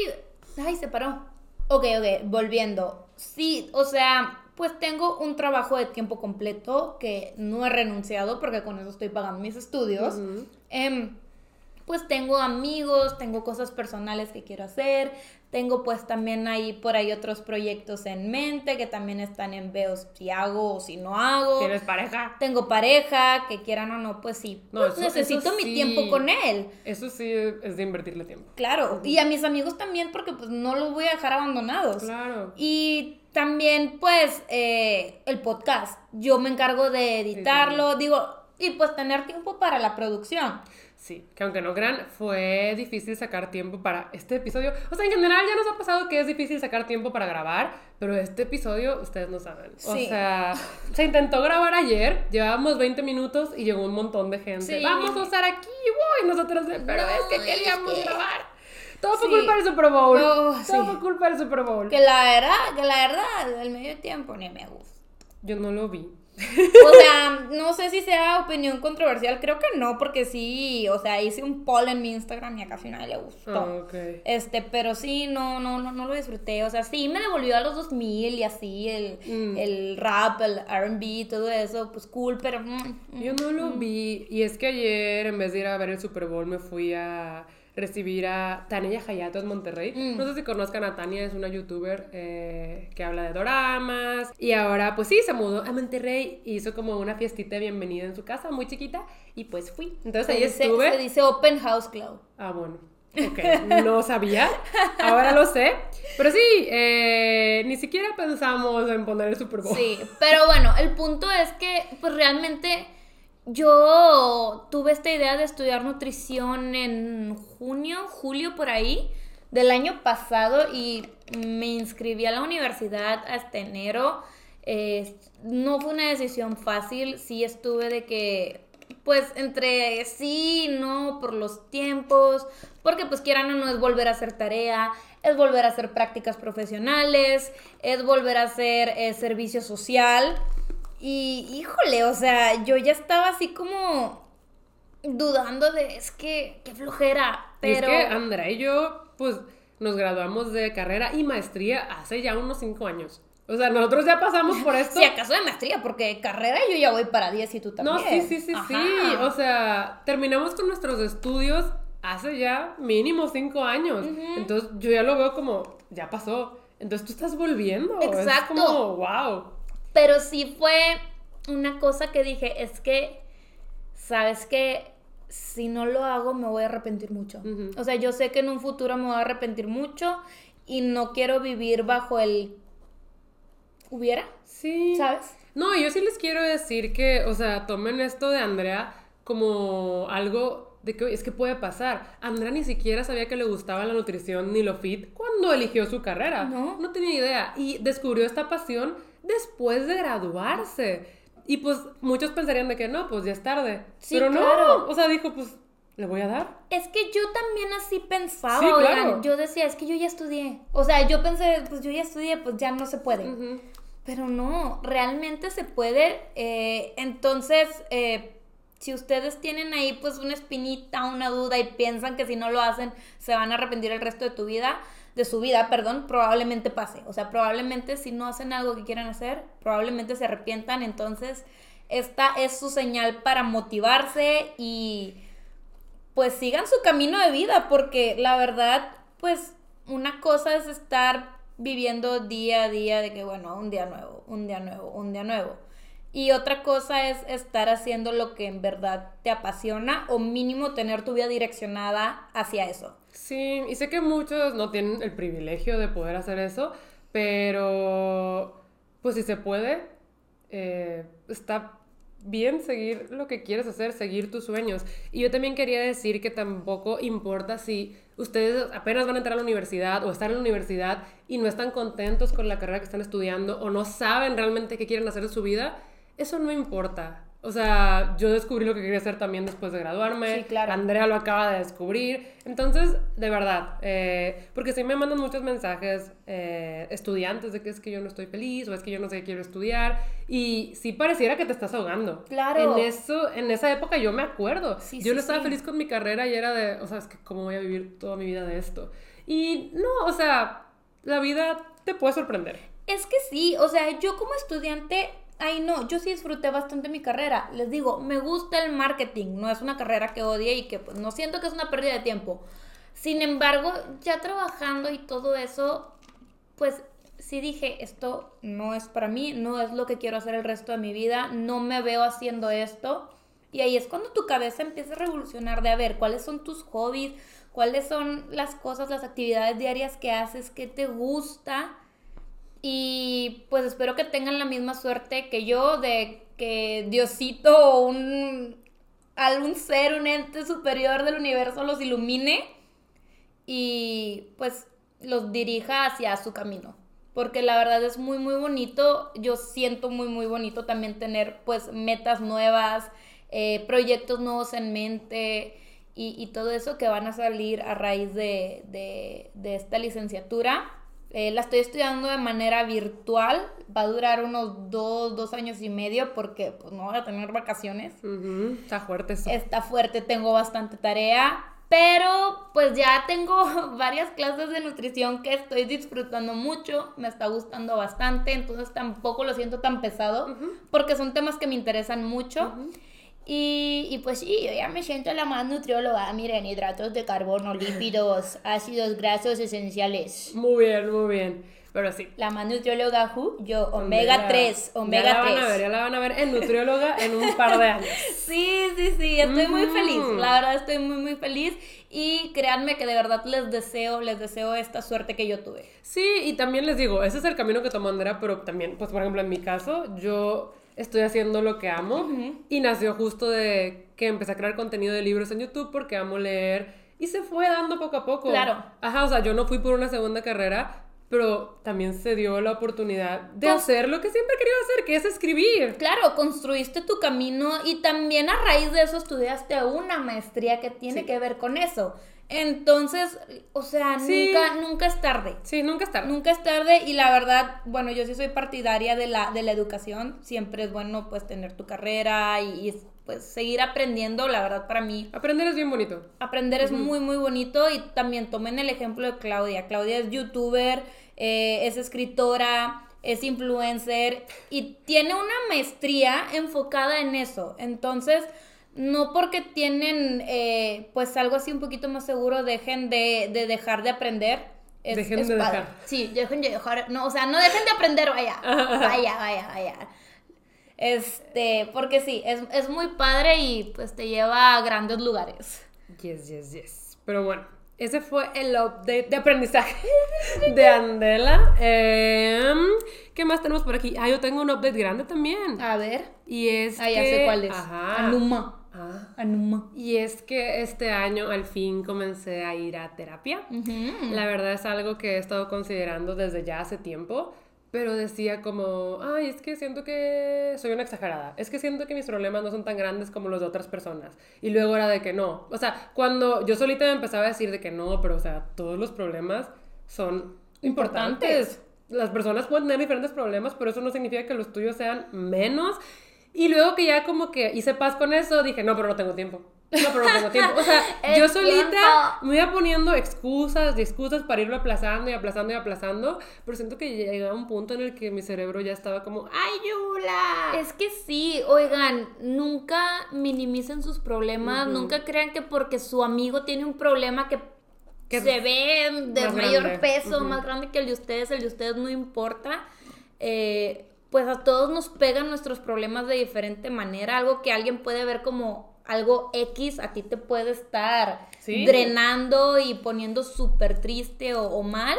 ay, se paró. Ok, ok, volviendo. Sí, o sea, pues tengo un trabajo de tiempo completo que no he renunciado porque con eso estoy pagando mis estudios. Em, pues tengo amigos, tengo cosas personales que quiero hacer, tengo pues también ahí por ahí otros proyectos en mente que también están en veo si hago o si no hago. ¿Tienes pareja? Tengo pareja, que quieran o no, pues sí. No, pues eso- necesito eso mi tiempo con él. Eso sí es de invertirle tiempo. Claro, y a mis amigos también porque pues no los voy a dejar abandonados. Claro. Y también pues eh, el podcast, yo me encargo de editarlo, digo, y pues tener tiempo para la producción. Sí, que aunque no crean, fue difícil sacar tiempo para este episodio. O sea, en general ya nos ha pasado que es difícil sacar tiempo para grabar, pero este episodio ustedes no saben. O Sí. sea, se intentó grabar ayer, llevábamos 20 minutos y llegó un montón de gente. Sí. Vamos a usar aquí, y nosotros, pero es que No, queríamos es que- grabar. Todo por Sí. culpa del Super Bowl. No, Todo sí. por culpa del Super Bowl. Que la verdad, que la verdad, el medio tiempo ni me gusta. Yo no lo vi. O sea, no sé si sea opinión controversial, creo que no, porque sí, o sea, hice un poll en mi Instagram y a casi nadie le gustó. Ah. Este, pero sí, no, no, no, no lo disfruté. O sea, sí me devolvió a los 2000 y así, el, Mm. el rap, el RB, todo eso, pues cool, pero. mm, mm. Yo no lo vi. Y es que ayer, en vez de ir a ver el Super Bowl, me fui a recibir a Tania Hayato en Monterrey. Mm. No sé si conozcan a Tania, es una youtuber eh, que habla de doramas. Y ahora, pues sí, se mudó a Monterrey y hizo como una fiestita de bienvenida en su casa, muy chiquita. Y pues fui. Entonces Se ahí dice, estuve. se dice Open House Club. Ah, bueno. Ok, no sabía. Ahora lo sé. Pero sí, eh, ni siquiera pensamos en poner el Super Bowl. Sí, pero bueno, el punto es que pues realmente yo tuve esta idea de estudiar nutrición en junio, julio por ahí del año pasado y me inscribí a la universidad hasta enero. No fue una decisión fácil, sí estuve de que pues entre sí, no, por los tiempos, porque pues quieran o no es volver a hacer tarea, es volver a hacer prácticas profesionales, es volver a hacer eh, servicio social. Y híjole, o sea, yo ya estaba así como dudando de, es que, qué flojera, Y pero... Es que Andrea y yo, pues, nos graduamos de carrera y maestría hace ya unos cinco años. O sea, nosotros ya pasamos por (laughs) esto. Si acaso de maestría, porque carrera yo ya voy para 10 y tú también. no, sí, sí, sí, sí. O sea, terminamos con nuestros estudios hace ya mínimo cinco años. Entonces, yo ya lo veo como, ya pasó. Entonces, tú estás volviendo. Exacto. Es como, wow. Pero sí fue una cosa que dije, es que, ¿sabes qué? Si no lo hago me voy a arrepentir mucho. O sea, yo sé que en un futuro me voy a arrepentir mucho y no quiero vivir bajo el... ¿Hubiera? Sí. ¿Sabes? No, yo sí les quiero decir que, o sea, tomen esto de Andrea como algo de que es que puede pasar. Andrea ni siquiera sabía que le gustaba la nutrición ni lo fit cuando eligió su carrera. No. No tenía idea. Y descubrió esta pasión después de graduarse. Y pues muchos pensarían de que no, pues ya es tarde. Sí, Pero no, claro. o sea, dijo, pues le voy a dar. Es que yo también así pensaba, Sí, oigan, claro. yo decía, es que yo ya estudié. O sea, yo pensé, pues yo ya estudié, pues ya no se puede. Pero no, realmente se puede. eh, entonces, eh, si ustedes tienen ahí pues una espinita, una duda y piensan que si no lo hacen se van a arrepentir el resto de tu vida, de su vida, perdón, probablemente pase. O sea, probablemente si no hacen algo que quieran hacer, probablemente se arrepientan. Entonces, esta es su señal para motivarse y pues sigan su camino de vida, porque la verdad, pues una cosa es estar viviendo día a día de que, bueno, un día nuevo, un día nuevo, un día nuevo. Y otra cosa es estar haciendo lo que en verdad te apasiona o mínimo tener tu vida direccionada hacia eso. Sí, y sé que muchos no tienen el privilegio de poder hacer eso, pero pues si se puede, eh, está bien seguir lo que quieres hacer, seguir tus sueños. Y yo también quería decir que tampoco importa si ustedes apenas van a entrar a la universidad o están en la universidad y no están contentos con la carrera que están estudiando o no saben realmente qué quieren hacer de su vida, eso no importa. O sea, yo descubrí lo que quería hacer también después de graduarme. Sí, claro. Andrea lo acaba de descubrir. Entonces, de verdad, eh, porque sí me mandan muchos mensajes eh, estudiantes de que es que yo no estoy feliz o es que yo no sé qué quiero estudiar. Y sí pareciera que te estás ahogando. Claro. En, eso, en esa época yo me acuerdo. Sí, yo sí, no estaba feliz con mi carrera y era de, o sea, es que cómo voy a vivir toda mi vida de esto. Y no, o sea, la vida te puede sorprender. Es que sí, o sea, yo como estudiante, ay no, yo sí disfruté bastante mi carrera. Les digo, me gusta el marketing, no es una carrera que odie y que pues, no siento que es una pérdida de tiempo. Sin embargo, ya trabajando y todo eso, pues sí dije, esto no es para mí, no es lo que quiero hacer el resto de mi vida, no me veo haciendo esto. Y ahí es cuando tu cabeza empieza a revolucionar de a ver cuáles son tus hobbies, cuáles son las cosas, las actividades diarias que haces, qué te gusta. Y pues espero que tengan la misma suerte que yo de que Diosito o un algún ser, un ente superior del universo los ilumine y pues los dirija hacia su camino. Porque la verdad es muy muy bonito, yo siento muy muy bonito también tener pues metas nuevas, eh, proyectos nuevos en mente y, y todo eso que van a salir a raíz de, de- de esta licenciatura. Eh, la estoy estudiando de manera virtual, va a durar unos dos, dos años y medio porque pues no voy a tener vacaciones. Está fuerte eso. Está fuerte, tengo bastante tarea, pero pues ya tengo (laughs) varias clases de nutrición que estoy disfrutando mucho, me está gustando bastante, entonces tampoco lo siento tan pesado porque son temas que me interesan mucho. Y, y pues sí, yo ya me siento la más nutrióloga. Miren, hidratos de carbono, lípidos, (laughs) ácidos grasos esenciales. Muy bien, muy bien. Pero sí. La más nutrióloga, who? yo, omega 3, omega ya la 3. van a ver, ya la van a ver en nutrióloga en un par de años. (laughs) Sí, sí, sí, estoy muy Ujú. feliz. La verdad estoy muy, muy feliz. Y créanme que de verdad les deseo, les deseo esta suerte que yo tuve. Sí, y también les digo, ese es el camino que tomó Andrea, pero también, pues por ejemplo, en mi caso, yo estoy haciendo lo que amo y nació justo de que empecé a crear contenido de libros en YouTube porque amo leer y se fue dando poco a poco. Claro. Ajá, o sea, yo no fui por una segunda carrera, pero también se dio la oportunidad de hacer lo que siempre querido hacer, que es escribir. Claro, construiste tu camino y también a raíz de eso estudiaste una maestría que tiene Sí. que ver con eso. Entonces, o sea, Sí. nunca, nunca es tarde. Sí, nunca es tarde. Nunca es tarde y la verdad, bueno, yo sí soy partidaria de la, de la educación. Siempre es bueno pues tener tu carrera y, y, pues seguir aprendiendo. La verdad para mí Aprender es bien bonito. aprender es muy muy bonito y también tomen el ejemplo de Claudia. Claudia es youtuber, eh, es escritora, es influencer y tiene una maestría enfocada en eso. Entonces, no porque tienen eh, pues algo así un poquito más seguro, dejen de, de dejar de aprender. Es, Dejen es de padre. dejar. Sí, dejen de dejar. No, o sea, no dejen de aprender, vaya. (laughs) Vaya, vaya, vaya. Este, porque sí, es, es muy padre y pues te lleva a grandes lugares. Yes, yes, yes. Pero bueno, ese fue el update de aprendizaje (laughs) de Andela. Em, ¿Qué más tenemos por aquí? Ah, yo tengo un update grande también. A ver. Y es Ah, ya que- sé cuál es. Ajá. Anuma. Ah. Anuma. Y es que este año al fin comencé a ir a terapia. Ujú. La verdad es algo que he estado considerando desde ya hace tiempo, pero decía como, ay, es que siento que soy una exagerada, es que siento que mis problemas no son tan grandes como los de otras personas. Y luego era de que no. O sea, cuando yo solita me empezaba a decir de que no, pero o sea, todos los problemas son importantes. Las personas pueden tener diferentes problemas, pero eso no significa que los tuyos sean menos. Y luego que ya como que hice paz con eso, dije, no, pero no tengo tiempo. No, pero no tengo tiempo. O sea, (laughs) yo solita tiempo. me iba poniendo excusas y excusas para irlo aplazando y aplazando y aplazando, pero siento que llegaba un punto en el que mi cerebro ya estaba como, ¡ay, Yula! Es que sí, oigan, nunca minimicen sus problemas, nunca crean que porque su amigo tiene un problema que, Que se ve de mayor grande. peso, más grande que el de ustedes, el de ustedes no importa. Eh, pues a todos nos pegan nuestros problemas de diferente manera, algo que alguien puede ver como algo X, a ti te puede estar Sí. drenando y poniendo súper triste o, o mal.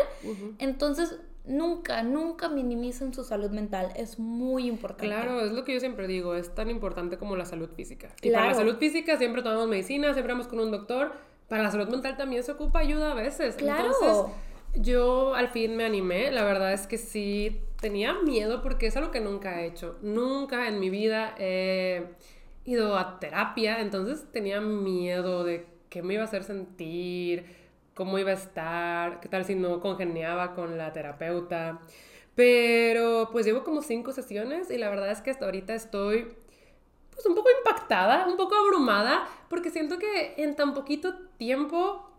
Entonces, nunca, nunca minimicen su salud mental, es muy importante. Claro, es lo que yo siempre digo, es tan importante como la salud física. Y para la salud física siempre tomamos medicina, siempre vamos con un doctor. Para la salud mental también se ocupa ayuda a veces. Claro. Entonces, yo al fin me animé. La verdad es que sí tenía miedo porque es algo que nunca he hecho. Nunca en mi vida he ido a terapia. Entonces tenía miedo de qué me iba a hacer sentir, cómo iba a estar, qué tal si no congeniaba con la terapeuta. Pero pues llevo como cinco sesiones y la verdad es que hasta ahorita estoy pues un poco impactada, un poco abrumada, porque siento que en tan poquito tiempo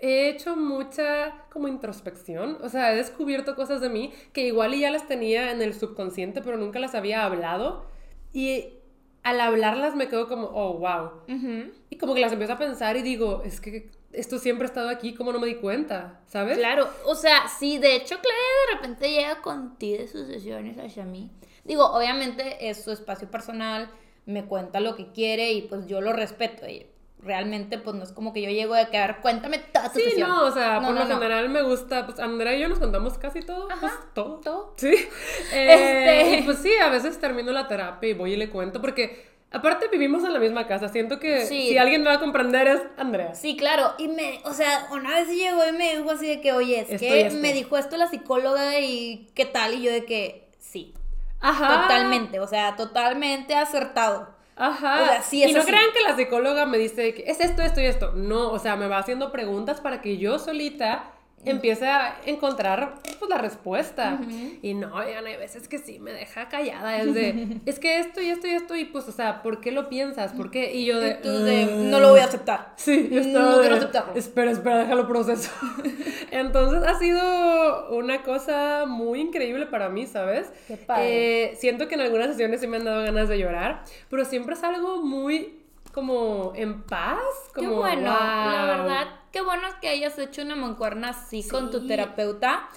he hecho mucha como introspección, o sea, he descubierto cosas de mí que igual ya las tenía en el subconsciente, pero nunca las había hablado y al hablarlas me quedo como, oh, wow. Ujú. Y como que las empiezo a pensar y digo, es que esto siempre ha estado aquí, como no me di cuenta? ¿Sabes? Claro, o sea, sí, de hecho Claudia de repente llega con ti de sus sesiones hacia mí. Digo, obviamente es su espacio personal, me cuenta lo que quiere y pues yo lo respeto. Y realmente pues no es como que yo llego de quedar, cuéntame toda tu Sí, sesión. no, o sea, No, por no, lo no. general me gusta, pues Andrea y yo nos contamos casi todo, pues Ajá, todo. todo. Sí. (laughs) Eh, Este. pues sí, a veces termino la terapia y voy y le cuento, porque aparte vivimos en la misma casa, siento que Sí. si alguien me va a comprender es Andrea. Sí, claro, y me, o sea, una vez llegó y me dijo así de que, oye, es que esto. me dijo esto la psicóloga y qué tal, y yo de que sí, Ajá. totalmente, o sea, totalmente acertado. Ajá. O sea, sí, y no crean que la psicóloga me dice que es esto, esto y esto. No, o sea, me va haciendo preguntas para que yo solita empiece a encontrar pues, la respuesta. Y no, oigan, hay veces que sí me deja callada. Es de, (laughs) es que esto y esto y esto, y pues, o sea, ¿por qué lo piensas? ¿Por qué? Y yo de. Y tú de, no lo voy a aceptar. (laughs) Sí, yo estaba No de, quiero aceptarlo. Espera, espera, déjalo proceso. (laughs) Entonces ha sido una cosa muy increíble para mí, ¿sabes? Qué padre. Eh, siento que en algunas sesiones sí me han dado ganas de llorar, pero siempre es algo muy como en paz, como qué bueno, la verdad, qué bueno es que hayas hecho una mancuerna así con tu terapeuta,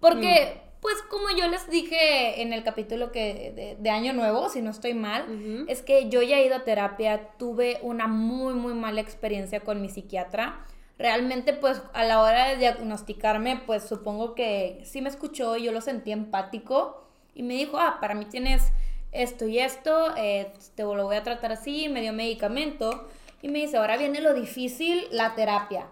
porque pues como yo les dije en el capítulo que de, de Año Nuevo, si no estoy mal, es que yo ya he ido a terapia, tuve una muy muy mala experiencia con mi psiquiatra. Realmente pues a la hora de diagnosticarme pues supongo que sí me escuchó y yo lo sentí empático y me dijo, ah, para mí tienes esto y esto, eh, te lo voy a tratar así, me dio medicamento y me dice, ahora viene lo difícil, la terapia.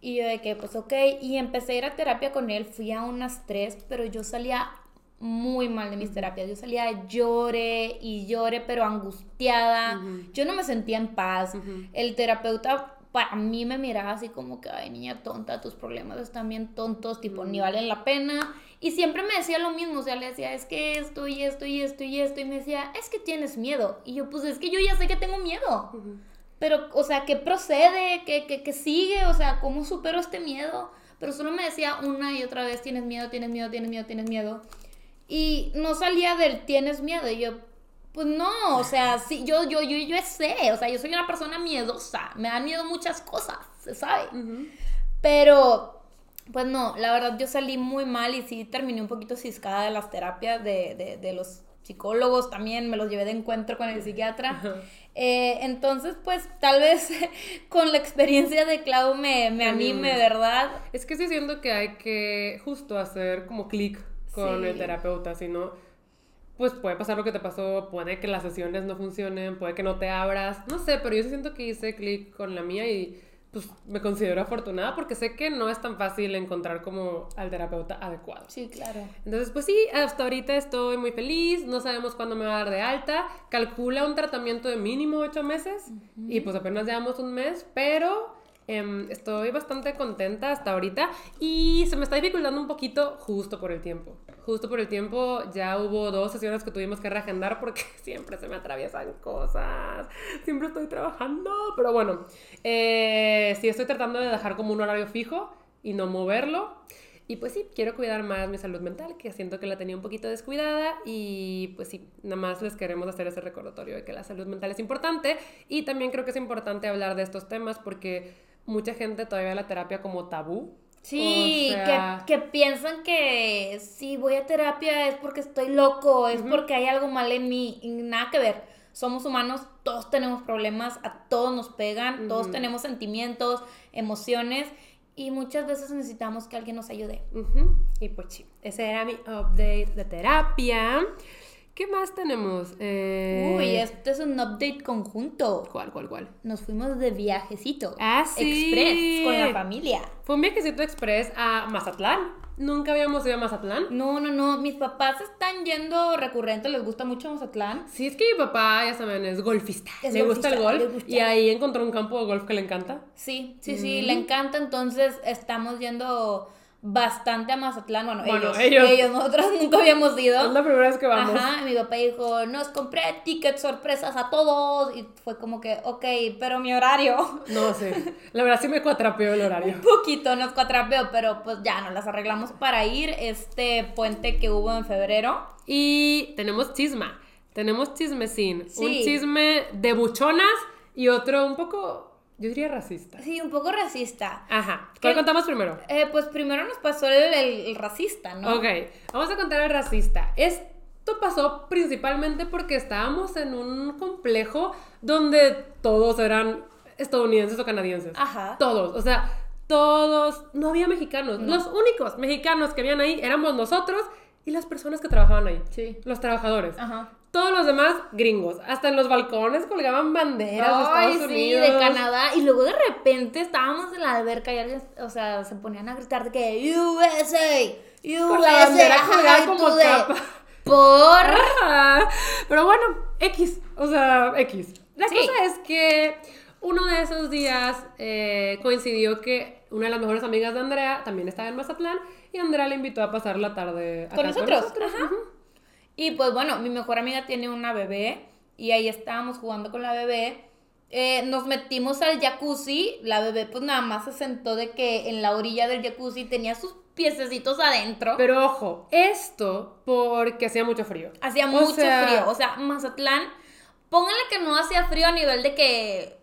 Y yo de que, pues ok, y empecé a ir a terapia con él, fui a unas tres, pero yo salía muy mal de mis terapias, yo salía llore y llore, pero angustiada, yo no me sentía en paz, el terapeuta para mí me miraba así como que, ay niña tonta, tus problemas están bien tontos, tipo, ni valen la pena, y siempre me decía lo mismo, o sea, le decía, es que esto y esto y esto y esto, y me decía, es que tienes miedo, y yo, pues es que yo ya sé que tengo miedo. Pero, o sea, ¿qué procede? ¿Qué, qué, qué sigue? O sea, ¿cómo supero este miedo? Pero solo me decía una y otra vez, tienes miedo, tienes miedo, tienes miedo, tienes miedo. Y no salía del tienes miedo. Y yo, pues no, o sea, sí, yo, yo, yo, yo sé, o sea, yo soy una persona miedosa. Me dan miedo muchas cosas, se sabe. Pero, pues no, la verdad yo salí muy mal y sí terminé un poquito ciscada de las terapias de, de, de los psicólogos también, me los llevé de encuentro con el psiquiatra. Eh, entonces, pues tal vez (laughs) con la experiencia de Clau me, me anime. ¿verdad? Es que sí siento que hay que justo hacer como clic con Sí. el terapeuta, si no, pues puede pasar lo que te pasó, puede que las sesiones no funcionen, puede que no te abras, no sé, pero yo sí siento que hice clic con la mía y pues me considero afortunada porque sé que no es tan fácil encontrar como al terapeuta adecuado. Sí, claro. Entonces, pues sí, hasta ahorita estoy muy feliz, no sabemos cuándo me va a dar de alta, calcula un tratamiento de mínimo ocho meses y pues apenas llevamos un mes, pero em, estoy bastante contenta hasta ahorita y se me está dificultando un poquito justo por el tiempo. Justo por el tiempo ya hubo dos sesiones que tuvimos que reagendar porque (laughs) siempre se me atraviesan cosas, siempre estoy trabajando, pero bueno, eh, sí estoy tratando de dejar como un horario fijo y no moverlo. Y pues sí, quiero cuidar más mi salud mental, que siento que la tenía un poquito descuidada. Y pues sí, nada más les queremos hacer ese recordatorio de que la salud mental es importante. Y también creo que es importante hablar de estos temas porque mucha gente todavía ve la terapia como tabú. Sí, O sea- que, que piensan que si voy a terapia es porque estoy loco, es porque hay algo mal en mí, y nada que ver. Somos humanos, todos tenemos problemas, a todos nos pegan, todos tenemos sentimientos, emociones y muchas veces necesitamos que alguien nos ayude. Y pues sí, ese era mi update de terapia. ¿Qué más tenemos? Eh, Uy, este es un update conjunto. ¿Cuál, cuál, cuál? Nos fuimos de viajecito. Ah, sí. Express con la familia. Fue un viajecito express a Mazatlán. Nunca habíamos ido a Mazatlán. No, no, no. Mis papás están yendo recurrente, les gusta mucho Mazatlán. Sí, es que mi papá, ya saben, es golfista. Es le gusta el golf. gusta. Y ahí encontró un campo de golf que le encanta. Sí, sí, sí, le encanta. Entonces estamos yendo bastante a Mazatlán. Bueno, Bueno, ellos, ellos. nosotros (laughs) nunca habíamos ido. Es la primera vez que vamos. Ajá, mi papá dijo, nos compré tickets sorpresas a todos. Y fue como que, ok, pero mi horario. (laughs) No sé. La verdad sí me cuatrapeó el horario. Un poquito nos cuatrapeó, pero pues ya nos las arreglamos para ir. Este puente que hubo en febrero. Y tenemos chisma. Tenemos chismecín. Sí. Un chisme de buchonas y otro un poco, yo diría racista. Sí, un poco racista. Ajá. ¿Cuál ¿Qué? contamos primero? Eh, pues primero nos pasó el, el- el racista, ¿no? Ok, vamos a contar el racista. Esto pasó principalmente porque estábamos en un complejo donde todos eran estadounidenses o canadienses. Ajá. Todos, o sea, todos, no había mexicanos. Los únicos mexicanos que habían ahí éramos nosotros y las personas que trabajaban ahí. Sí. Los trabajadores. Ajá. Todos los demás gringos. Hasta en los balcones colgaban banderas de Ay, Estados sí, Unidos. de Canadá. Y luego de repente estábamos en la alberca y alguien, o sea, se ponían a gritar de que USA, USA, Con la bandera colgada como de, capa. Por. Ajá. Pero bueno, X, o sea, X. La Sí. cosa es que uno de esos días eh, coincidió que una de las mejores amigas de Andrea también estaba en Mazatlán y Andrea le invitó a pasar la tarde acá Con nosotros, ajá. Ujú. Y pues bueno, mi mejor amiga tiene una bebé y ahí estábamos jugando con la bebé. eh, nos metimos al jacuzzi, la bebé pues nada más se sentó de que en la orilla del jacuzzi tenía sus piececitos adentro. Pero ojo, esto porque hacía mucho frío. Hacía O mucho sea, frío. O sea, Mazatlán, pónganle que no hacía frío a nivel de que.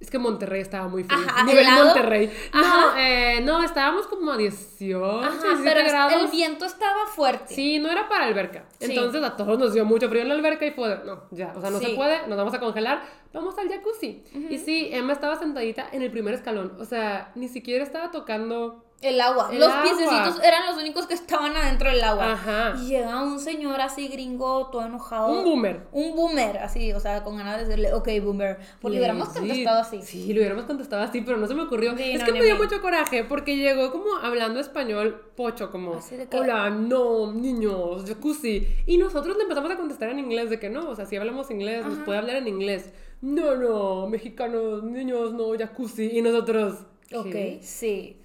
Es que Monterrey estaba muy frío. Ajá, Nivel helado. Monterrey. No, eh, no, estábamos como a 18, Ajá, 17 pero grados. el viento estaba fuerte. Sí, no era para alberca. Sí. Entonces a todos nos dio mucho frío en la alberca y fue, no, ya, o sea, no Sí. se puede, nos vamos a congelar, vamos al jacuzzi. Y sí, Emma estaba sentadita en el primer escalón, o sea, ni siquiera estaba tocando... El agua. El los agua. piececitos eran los únicos que estaban adentro del agua. Ajá. Y llega un señor así gringo, todo enojado. Un boomer. Un boomer, así, o sea, con ganas de decirle, ok, boomer. Porque Le- hubiéramos contestado así. Sí, lo hubiéramos contestado así, pero no se me ocurrió. Sí, es no, que me dio mucho coraje porque llegó como hablando español pocho, como, hola, no, niños, jacuzzi. Y nosotros le empezamos a contestar en inglés de que no, o sea, si hablamos inglés, nos puede hablar en inglés. No, no, mexicanos, niños, no, jacuzzi. Y nosotros... Ok, ¿qué? sí.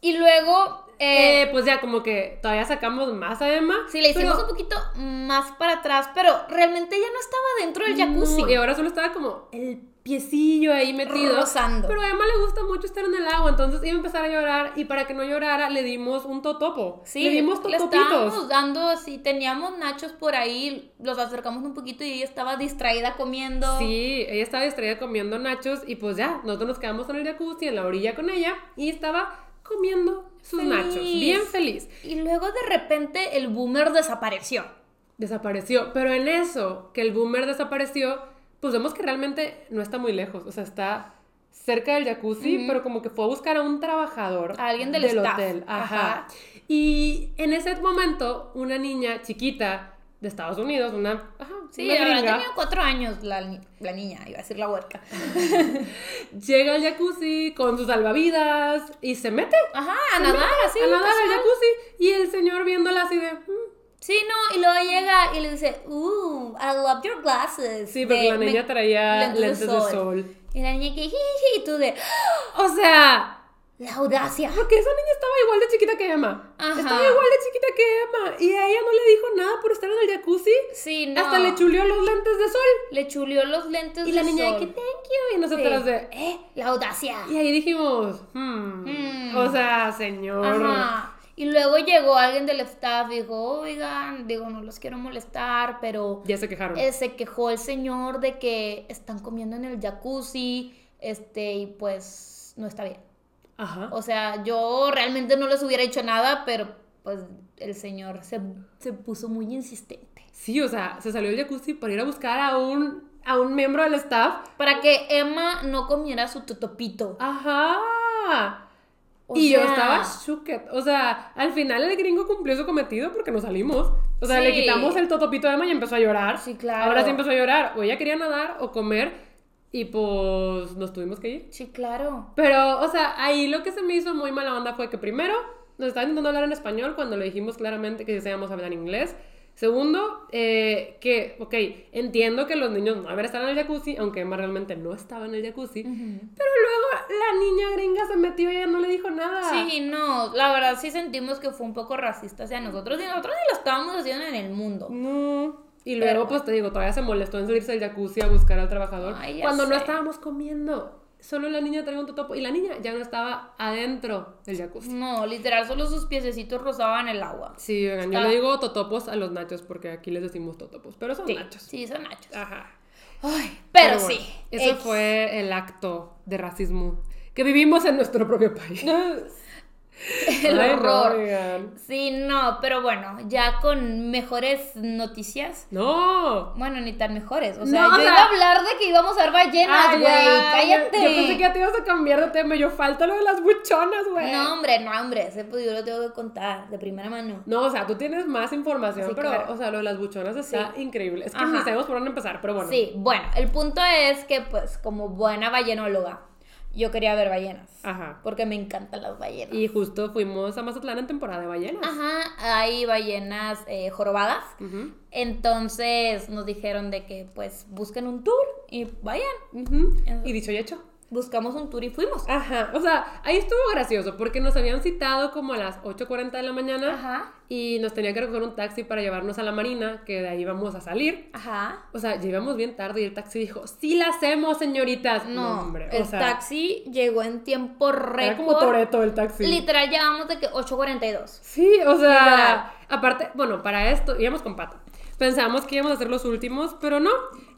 Y luego, eh, Eh, pues ya como que todavía sacamos más a Emma. sí, le hicimos pero- un poquito más para atrás, pero realmente ella no estaba dentro del jacuzzi. No, y ahora solo estaba como el piecillo ahí metido. Rozando. Pero a Emma le gusta mucho estar en el agua, entonces iba a empezar a llorar y para que no llorara le dimos un totopo. Sí, le dimos le totopitos. estábamos dando así, teníamos nachos por ahí, los acercamos un poquito y ella estaba distraída comiendo. Sí, ella estaba distraída comiendo nachos y pues ya, nosotros nos quedamos en el jacuzzi, en la orilla con ella y estaba comiendo sus Feliz. nachos, bien feliz. Y luego de repente el boomer desapareció. Desapareció, pero en eso que el boomer desapareció, pues vemos que realmente no está muy lejos, o sea, está cerca del jacuzzi, pero como que fue a buscar a un trabajador A alguien del staff. hotel. Ajá. Ajá. Y en ese momento, una niña chiquita de Estados Unidos, una, ajá, Sí, gringa, tenía cuatro años la, la niña, iba a decir la huerca. (laughs) llega al jacuzzi con sus salvavidas y se mete Ajá, a nadar así. a nadar al jacuzzi y el señor viéndola así de... "Mm". Sí, no, y luego llega y le dice, uh, I love your glasses. Sí, porque De- la niña traía lentes, de, sol. Y la niña que, "Jiji", y tú de, "Ah, O sea, la audacia. Porque esa niña estaba igual de chiquita que Emma. Ajá. Estaba igual de chiquita que Emma. Y a ella no le dijo nada por estar en el jacuzzi. Sí, no. Hasta le chuleó los lentes de sol. Le chuleó los lentes Y la de niña de sol. que thank you. Y nosotras Sí. de. Eh, la audacia. Y ahí dijimos, hmm. Hmm. O sea, señor. Ajá. Y luego llegó alguien del staff y dijo, oigan, digo, no los quiero molestar, pero Ya se quejaron. eh, se quejó el señor de que están comiendo en el jacuzzi, este, y pues no está bien. Ajá. O sea, yo realmente no les hubiera hecho nada, pero pues el señor se, se puso muy insistente. Sí, o sea, se salió del jacuzzi para ir a buscar a un, a un miembro del staff. Para que Emma no comiera su totopito. Ajá. O y yo sea- estaba shooked. O sea, al final el gringo cumplió su cometido porque nos salimos. O sea, le Sí. quitamos el totopito a Emma y empezó a llorar. Sí, claro. Ahora sí empezó a llorar. O ella quería nadar o comer. Y pues nos tuvimos que ir. Sí, claro. Pero, o sea, ahí lo que se me hizo muy mala onda fue que primero nos estaba intentando hablar en español cuando le dijimos claramente que deseábamos hablar inglés. Segundo, eh, que, ok, entiendo que los niños no deberían estar en el jacuzzi, aunque Emma realmente no estaba en el jacuzzi. Pero luego la niña gringa se metió y ella no le dijo nada. Sí, no, la verdad sí sentimos que fue un poco racista hacia nosotros y nosotros ni lo estábamos haciendo en el mundo. No. Y luego, Pero- pues te digo, todavía se molestó en salirse del jacuzzi a buscar al trabajador. Ay, cuando no estábamos comiendo. Solo la niña traía un totopo y la niña ya no estaba adentro del jacuzzi. No, literal, solo sus piececitos rozaban el agua. Sí, oigan, yo le digo totopos a los nachos porque aquí les decimos totopos, pero son Sí, nachos. sí, son nachos. Ajá. Ay, pero, bueno, sí. Eso X. fue el acto de racismo que vivimos en nuestro propio país. (laughs) (laughs) el Ay, horror. Sí, no, pero bueno, ya con mejores noticias. No. Bueno, ni tan mejores. O sea, No, o yo sea- iba a hablar de que íbamos a ver ballenas, güey. Cállate. Yo, yo pensé que ya te ibas a cambiar de tema. Yo falta lo de las buchonas, güey. No, hombre, no, hombre. Ese pues yo lo tengo que contar de primera mano. No, o sea, tú tienes más información, Sí, pero, claro. o sea, lo de las buchonas está increíble. Es que Ajá. ni sabemos por dónde empezar, pero bueno. Sí, bueno, el punto es que, pues, como buena ballenóloga, yo quería ver ballenas. Ajá. Porque me encantan las ballenas. Y justo fuimos a Mazatlán en temporada de ballenas. Ajá, hay ballenas eh, jorobadas. Ujú. Entonces nos dijeron de que, pues, busquen un tour y vayan. Y dicho y hecho. Buscamos un tour y fuimos. Ajá, o sea, ahí estuvo gracioso porque nos habían citado como a las 8.40 de la mañana Ajá. y nos tenía que recoger un taxi para llevarnos a la marina, que de ahí íbamos a salir. Ajá. O sea, llegamos bien tarde y el taxi dijo, sí la hacemos, señoritas. No, hombre, el o sea, taxi llegó en tiempo récord. Era como Toreto el taxi. Literal, llevamos de que 8.42. Sí, o sea, Literal. aparte, bueno, para esto íbamos con pato. Pensamos que íbamos a ser los últimos, pero no.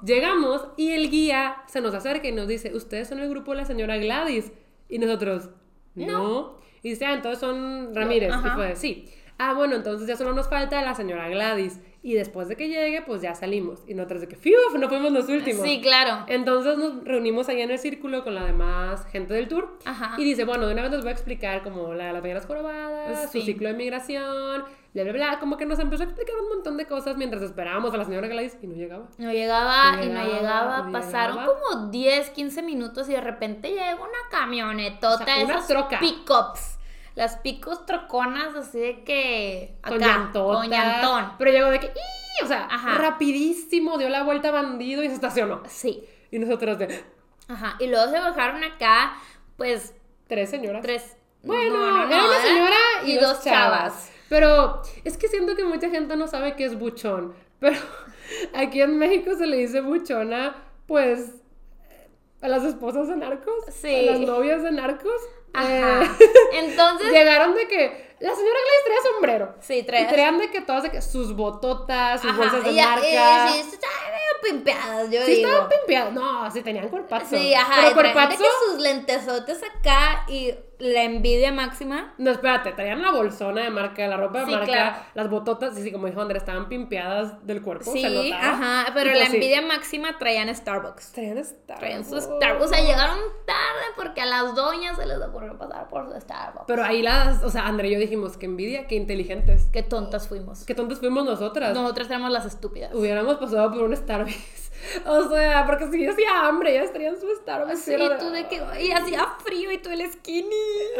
Llegamos y el guía se nos acerca y nos dice, ustedes son el grupo de la señora Gladys. Y nosotros, no. Y dice, ah, entonces son Ramírez. Ajá. Y fue, sí. Ah, bueno, entonces ya solo nos falta la señora Gladys. Y después de que llegue, pues ya salimos. Y nosotros de que, ¡fiu! No fuimos los últimos. Sí, claro. Entonces nos reunimos ahí en el círculo con la demás gente del tour. Ajá. Y dice, bueno, de una vez les voy a explicar como la de las bellas jorobadas, Sí. su ciclo de migración, bla, bla, bla. Como que nos empezó a explicar un montón de cosas mientras esperábamos a la señora Gladys y no llegaba. No llegaba No y no llegaba, llegaba. no Pasaron llegaba. como 10, 15 minutos y de repente llega una camionetota. O sea, una esas pickups. Las picos troconas así de que. Acá, Con llantota. Con llantón. Pero llegó de que, o sea, Ajá. rapidísimo, dio la vuelta bandido y se estacionó. Sí. Y nosotros de, Ajá. Y luego se bajaron acá, pues, tres señoras. tres. Bueno, no, no, era una señora y, y dos, dos chavas. chavas. Pero es que siento que mucha gente no sabe qué es buchón. Pero (laughs) aquí en México se le dice buchona, pues, a las esposas de narcos. Sí. A las novias de narcos. Ajá. Eh, Entonces. (laughs) llegaron de que la señora Gladys traía sombrero. Sí, Y traía. traían de que todas de que sus bototas, sus Ajá, bolsas de y- y- marca. estaban medio pimpeadas, yo Sí, digo. estaban pimpeadas. No, sí tenían cuerpazo. Sí, ajá. Pero cuerpazo. que sus lentesotes acá y la envidia máxima. No, espérate, traían la bolsona de marca, la ropa de Sí, marca, claro. las bototas, y sí, como dijo Andrea, estaban pimpeadas del cuerpo, Sí, se notaba. ajá. Pero la pues sí, envidia máxima traían Starbucks. Traían Starbucks. Traían su Starbucks. O sea, llegaron tarde porque a las doñas se les ocurrió pasar por su Starbucks. Pero ahí las, o sea, Andrea y yo dijimos, que envidia, qué inteligentes. Qué tontas fuimos. Qué tontos fuimos nosotras. Nosotras éramos las estúpidas. Hubiéramos pasado por un Starbucks. (laughs) O sea, porque si yo hacía hambre, ya estarían su Starbucks. Sí, y era tú de que. Y hacía frío y tú el skinny.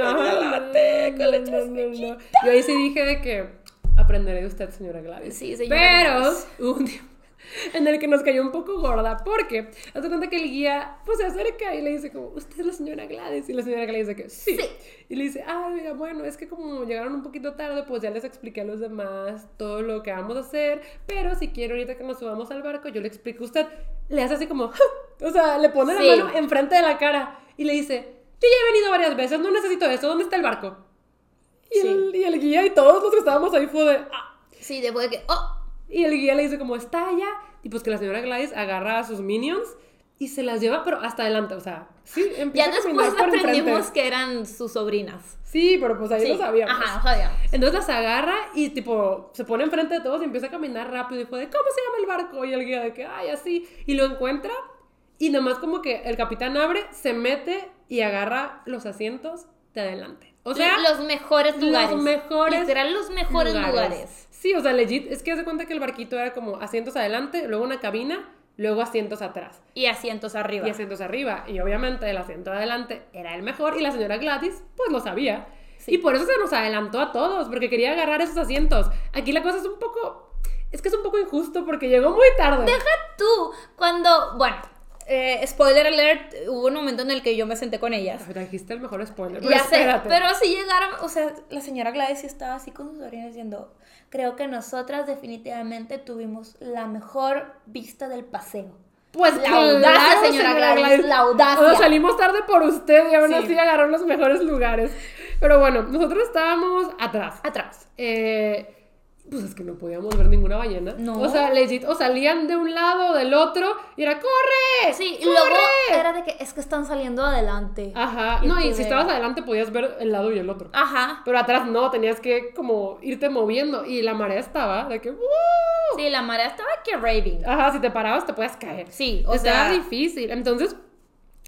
Ajá, el latte con leche no, no, no. Yo ahí sí dije de que aprenderé de usted, señora Gladys. Sí, señora Pero Gladys. un tiempo (laughs) en el que nos cayó un poco gorda, porque hace cuenta que el guía pues se acerca y le dice como, ¿usted es la señora Gladys? Y la señora Gladys dice que sí. Sí. Y le dice, ah, oiga, bueno, es que como llegaron un poquito tarde, pues ya les expliqué a los demás todo lo que vamos a hacer, pero si quiere ahorita que nos subamos al barco, yo le explico a usted. Le hace así como, (laughs) o sea, le pone Sí. la mano enfrente de la cara y le dice, yo ya he venido varias veces, no necesito eso, ¿dónde está el barco? Y, Sí. el, y el guía y todos los que estábamos ahí fue de, ah. Sí, después de que. Oh, Y el guía le dice como, está allá. Y pues que la señora Gladys agarra a sus minions y se las lleva, pero hasta adelante, o sea, sí, empieza ya a caminar después enfrente. aprendimos que eran sus sobrinas. Sí, pero pues ahí Sí. lo sabíamos. Ajá, sabíamos. Entonces las agarra y tipo se pone enfrente de todos y empieza a caminar rápido y fue de ¿cómo se llama el barco? Y el guía de que ay así y lo encuentra y nomás como que el capitán abre, se mete y agarra los asientos de adelante. O sea, los mejores los lugares. mejores Literal, los mejores lugares. Sí, o sea, legit, es que hace cuenta que el barquito era como asientos adelante, luego una cabina, luego asientos atrás Y asientos arriba. y asientos arriba. Y obviamente el asiento de adelante era el mejor y la señora Gladys pues lo sabía. Sí. Y por eso se nos adelantó a todos, porque quería agarrar esos asientos. Aquí la cosa es un poco... Es que es un poco injusto porque llegó muy tarde. Deja tú, cuando, bueno, eh, spoiler alert, hubo un momento en el que yo me senté con ellas. Trajiste el mejor spoiler. Pero Ya sé, espérate. pero si llegaron, o sea, la señora Gladys estaba así con sus sobrinas diciendo, creo que nosotras definitivamente tuvimos la mejor vista del paseo. Pues La claro, audacia, señora Gladys, la audacia. O sea, salimos tarde por usted y aún Sí. así agarró los mejores lugares. Pero bueno, nosotros estábamos atrás. Atrás. Eh, pues es que no podíamos ver ninguna ballena. No. O sea, legit, o salían de un lado o del otro y era ¡corre! Sí, y ¡Corre! luego era de que es que están saliendo adelante. Ajá. Y No, y si estabas adelante podías ver el lado y el otro. Ajá. Pero atrás no, tenías que como irte moviendo y la marea estaba de que ¡uh! Sí, la marea estaba que raving. Ajá, si te parabas te podías caer. Sí, o Estaba sea, difícil. Entonces,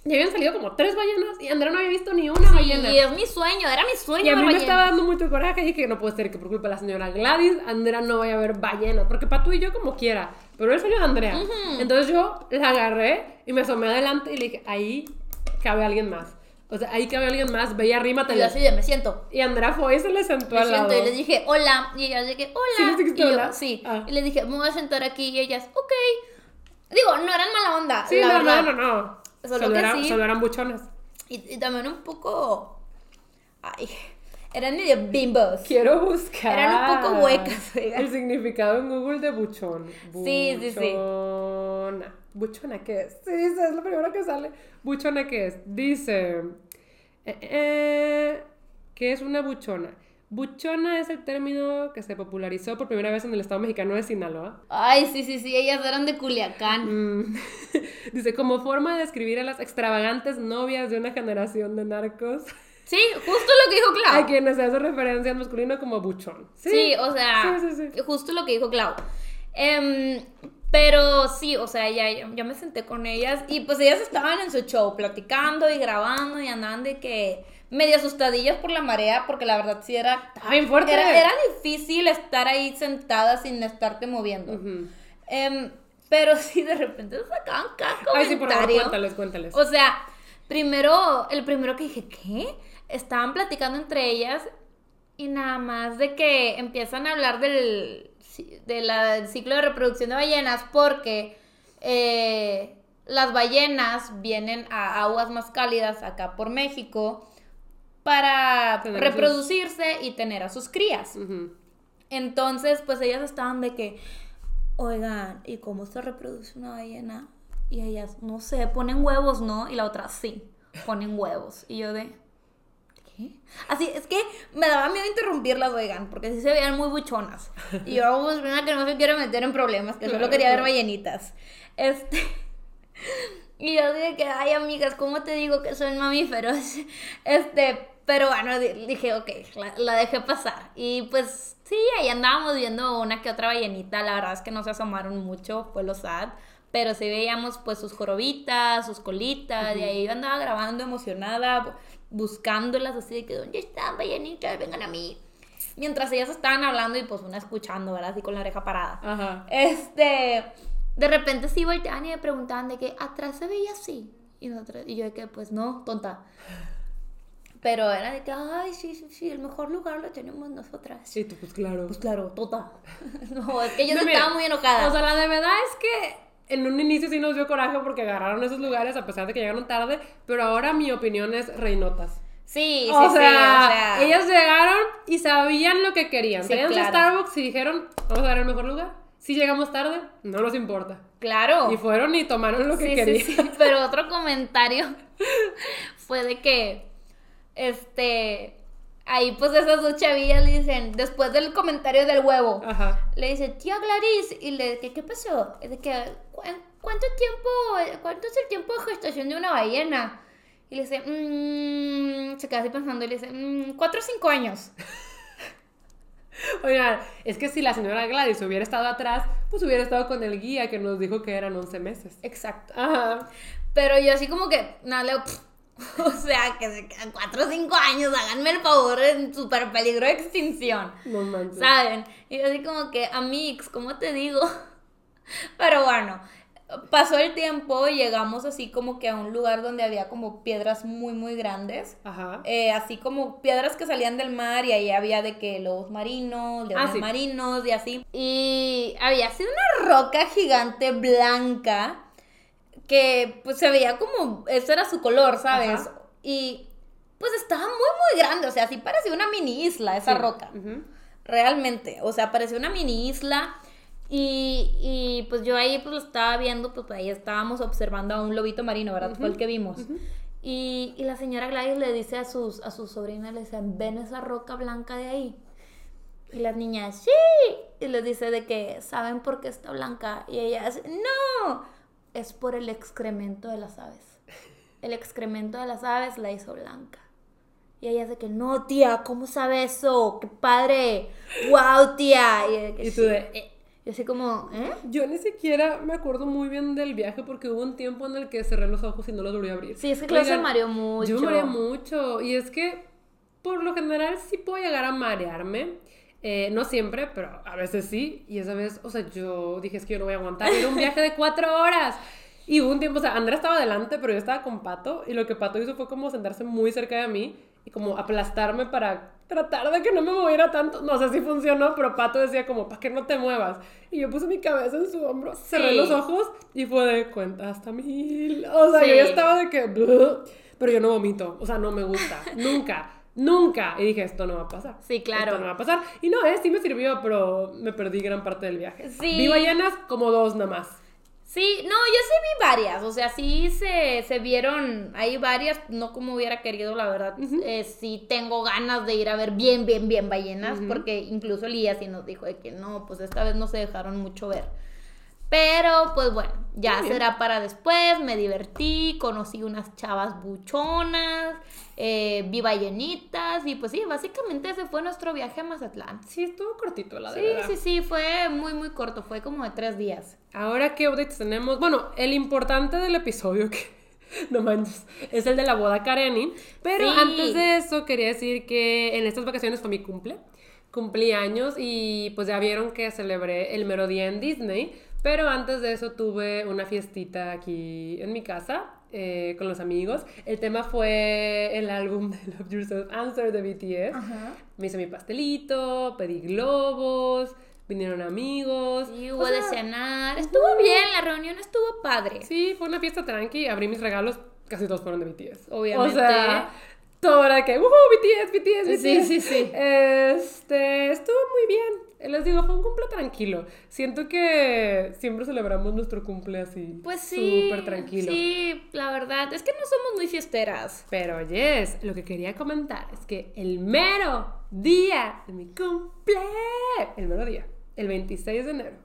ya habían salido como tres ballenas y Andrea no había visto ni una sí, ballena. y es mi sueño, era mi sueño. Y a mí me ballenas. estaba dando mucho coraje y dije que no puede ser que por culpa de la señora Gladys, Andrea no vaya a ver ballenas. Porque para tú y yo como quiera. Pero el sueño de Andrea. Entonces yo la agarré y me asomé adelante y le dije, ahí cabe alguien más. O sea, ahí cabe alguien más, ve y Y yo así de, me siento. Y Andrea fue y se le sentó Me al lado. siento y les dije, hola. Y ellas dije, hola. ¿Sí les y yo, hola? Sí. Ah. Y les dije, me voy a sentar aquí. Y ellas, ok. Digo, no eran mala onda. Sí, la no, verdad. no, no, no. Solo Solo, que era- sí. solo eran buchonas. Y, y también un poco. Ay. Eran medio bimbos. Quiero buscar. Eran un poco huecas, oiga. El significado en Google de buchón. Sí, sí, sí. Buchona. ¿Buchona qué es? Sí, es lo primero que sale. ¿Buchona qué es? Dice. Eh, eh, ¿Qué es una buchona? Buchona es el término que se popularizó por primera vez en el estado mexicano de Sinaloa. Ay, sí, sí, sí, ellas eran de Culiacán. Mm. (laughs) Dice, como forma de describir a las extravagantes novias de una generación de narcos. Sí, justo lo que dijo Clau. A quienes se hace referencia al masculino como buchón. Sí, o sea, Sí, sí, sí. justo lo que dijo Clau. Em, pero sí, o sea, ya, ya me senté con ellas y pues ellas estaban en su show platicando y grabando y andaban de que medio asustadillas por la marea porque la verdad sí era... Estaba bien fuerte. Era, era difícil estar ahí sentada sin estarte moviendo. Em, pero (laughs) sí, de repente sacaban cada Ay, sí, por favor, comentario. cuéntales, cuéntales. O sea, primero, el primero que dije, ¿qué? Estaban platicando entre ellas y nada más de que empiezan a hablar del, ci- de la- del ciclo de reproducción de ballenas porque eh, las ballenas vienen a aguas más cálidas acá por México para Tener a sus- reproducirse y tener a sus crías. Entonces, pues ellas estaban de que, oigan, ¿y cómo se reproduce una ballena? Y ellas, no sé, ponen huevos, ¿no? Y la otra, sí, ponen huevos. Y yo de, ¿qué? Así, es que me daba miedo interrumpirlas, oigan, porque sí se veían muy buchonas. Y yo, pues, una que no se quiere meter en problemas, que solo quería ver ballenitas. Este... (laughs) Y yo dije que, ay, amigas, ¿cómo te digo que son mamíferos? (laughs) Este, pero bueno, di- dije, ok, la, la dejé pasar. Y pues sí, ahí andábamos viendo una que otra ballenita. La verdad es que no se asomaron mucho, fue lo sad. Pero sí veíamos pues sus jorobitas, sus colitas. Y ahí yo andaba grabando emocionada, bu- buscándolas así de que, ¿dónde están ballenitas? Vengan a mí. Mientras ellas estaban hablando y pues una escuchando, ¿verdad? Así con la oreja parada. Ajá. Este, de repente sí volteaban y me preguntaban de que atrás se veía así. Y, nosotros, y yo de que, pues no, tonta. Pero era de que, ay, sí, sí, sí, el mejor lugar lo tenemos nosotras. Sí, tú, pues claro. Pues claro, tonta. (laughs) no, es que yo No, no, mira, estaba muy enojada. O sea, la de verdad es que en un inicio sí nos dio coraje porque agarraron esos lugares a pesar de que llegaron tarde, pero ahora mi opinión es reinotas. sí, sí, o, sí, sea, o sea. ellas llegaron y sabían lo que querían. Sí, claro. Starbucks y dijeron, vamos a dar el mejor lugar. Si llegamos tarde, no nos importa. Claro. Y fueron y tomaron lo que sí, querían. sí, sí. Pero otro comentario (laughs) fue de que, este, ahí pues esas dos chavillas le dicen, después del comentario del huevo, Ajá. le dice, tía Gladys, y le dice, ¿qué pasó? Es de que, "¿Cu- ¿cuánto tiempo, cuánto es el tiempo de gestación de una ballena? Y le dice, "Mm", se queda así pensando y le dice, "Mm, cuatro o cinco años. (laughs) Oigan, es que si la señora Gladys hubiera estado atrás, pues hubiera estado con el guía que nos dijo que eran 11 meses. Exacto. Ajá. Pero yo así como que, nada, "Pff". (laughs) o sea, que se quedan cuatro o cinco años, háganme el favor, en súper peligro de extinción. No manches. ¿Saben? Y yo así como que, amigos, ¿cómo te digo? (laughs) Pero bueno, pasó el tiempo y llegamos así como que a un lugar donde había como piedras muy, muy grandes. Ajá. Eh, así como piedras que salían del mar y ahí había de que lobos marinos, leones Ah, sí. marinos y así. Y había así una roca gigante blanca que pues se veía como, ese era su color, ¿sabes? Ajá. Y pues estaba muy, muy grande, o sea, sí parecía una mini isla esa Sí. roca. Realmente, o sea, parecía una mini isla. Y, y, pues yo ahí pues lo estaba viendo, pues ahí estábamos observando a un lobito marino, ¿verdad? Fue el que vimos. y, y la señora Gladys le dice a sus, a sus sobrinas, le dice, ven esa roca blanca de ahí. Y las niñas, sí. Y les dice de que, ¿saben por qué está blanca? Y ellas, no, es por el excremento de las aves. El excremento de las aves la hizo blanca. Y ella de que, no, tía, ¿cómo sabe eso? ¡Qué padre! ¡Wow, tía! Y, de que, Y tú de, "Eh". Y así como, ¿eh? Yo ni siquiera me acuerdo muy bien del viaje porque hubo un tiempo en el que cerré los ojos y no los volví a abrir. Sí, es que Clau se mareó mucho. Yo me mareé mucho. Y es que, por lo general, sí puedo llegar a marearme. Eh, no siempre, pero a veces sí. Y esa vez, o sea, yo dije, es que yo no voy a aguantar. Era un viaje de (laughs) cuatro horas. Y hubo un tiempo, o sea, Andrea estaba adelante, pero yo estaba con Pato. Y lo que Pato hizo fue como sentarse muy cerca de mí y como aplastarme para tratar de que no me moviera tanto. No sé si funcionó, pero Pato decía como, para que no te muevas. Y yo puse mi cabeza en su hombro, cerré los ojos y fue de cuenta hasta mil. O sea, yo ya estaba de que... Pero yo no vomito, o sea, no me gusta, (laughs) nunca. Nunca. Y dije, esto no va a pasar. Sí, claro. Esto no va a pasar. Y no, eh, sí me sirvió, pero me perdí gran parte del viaje. Sí. Vi ballenas como dos nada más. Sí, no, yo sí vi varias, o sea, sí se, se vieron, hay varias, no como hubiera querido, la verdad, eh, sí tengo ganas de ir a ver bien, bien, bien ballenas, porque incluso Elías sí nos dijo de que no, pues esta vez no se dejaron mucho ver. Pero, pues bueno, ya Muy bien. será para después, me divertí, conocí unas chavas buchonas, eh, vi ballenitas, y pues sí, básicamente ese fue nuestro viaje a Mazatlán. Sí, estuvo cortito, la de Sí, verdad. sí, sí, fue muy, muy corto, fue como de tres días. Ahora, ¿qué updates tenemos? Bueno, el importante del episodio que... (laughs) No manches, es el de la boda Kareni. Pero Sí. antes de eso, quería decir que en estas vacaciones fue mi cumple. Cumplí años y pues ya vieron que celebré el mero día en Disney. Pero antes de eso tuve una fiestita aquí en mi casa eh, con los amigos. El tema fue el álbum de Love Yourself Answer de BTS. Ajá. Me hice mi pastelito, pedí globos, vinieron amigos. Sí, O hubo de sea, cenar. Estuvo bien, la reunión estuvo padre. Sí, fue una fiesta tranqui, abrí mis regalos, casi todos fueron de BTS. Obviamente. O sea, todo era de que, ¡Woohoo! BTS, BTS, BTS. Sí, sí, sí. Este, estuvo muy bien. Les digo, fue un cumple tranquilo. Siento que siempre celebramos nuestro cumple así. Pues sí. Súper tranquilo. Sí, la verdad. Es que no somos muy fiesteras. Pero, yes, lo que quería comentar es que el mero día de mi cumple, el mero día, el 26 de enero,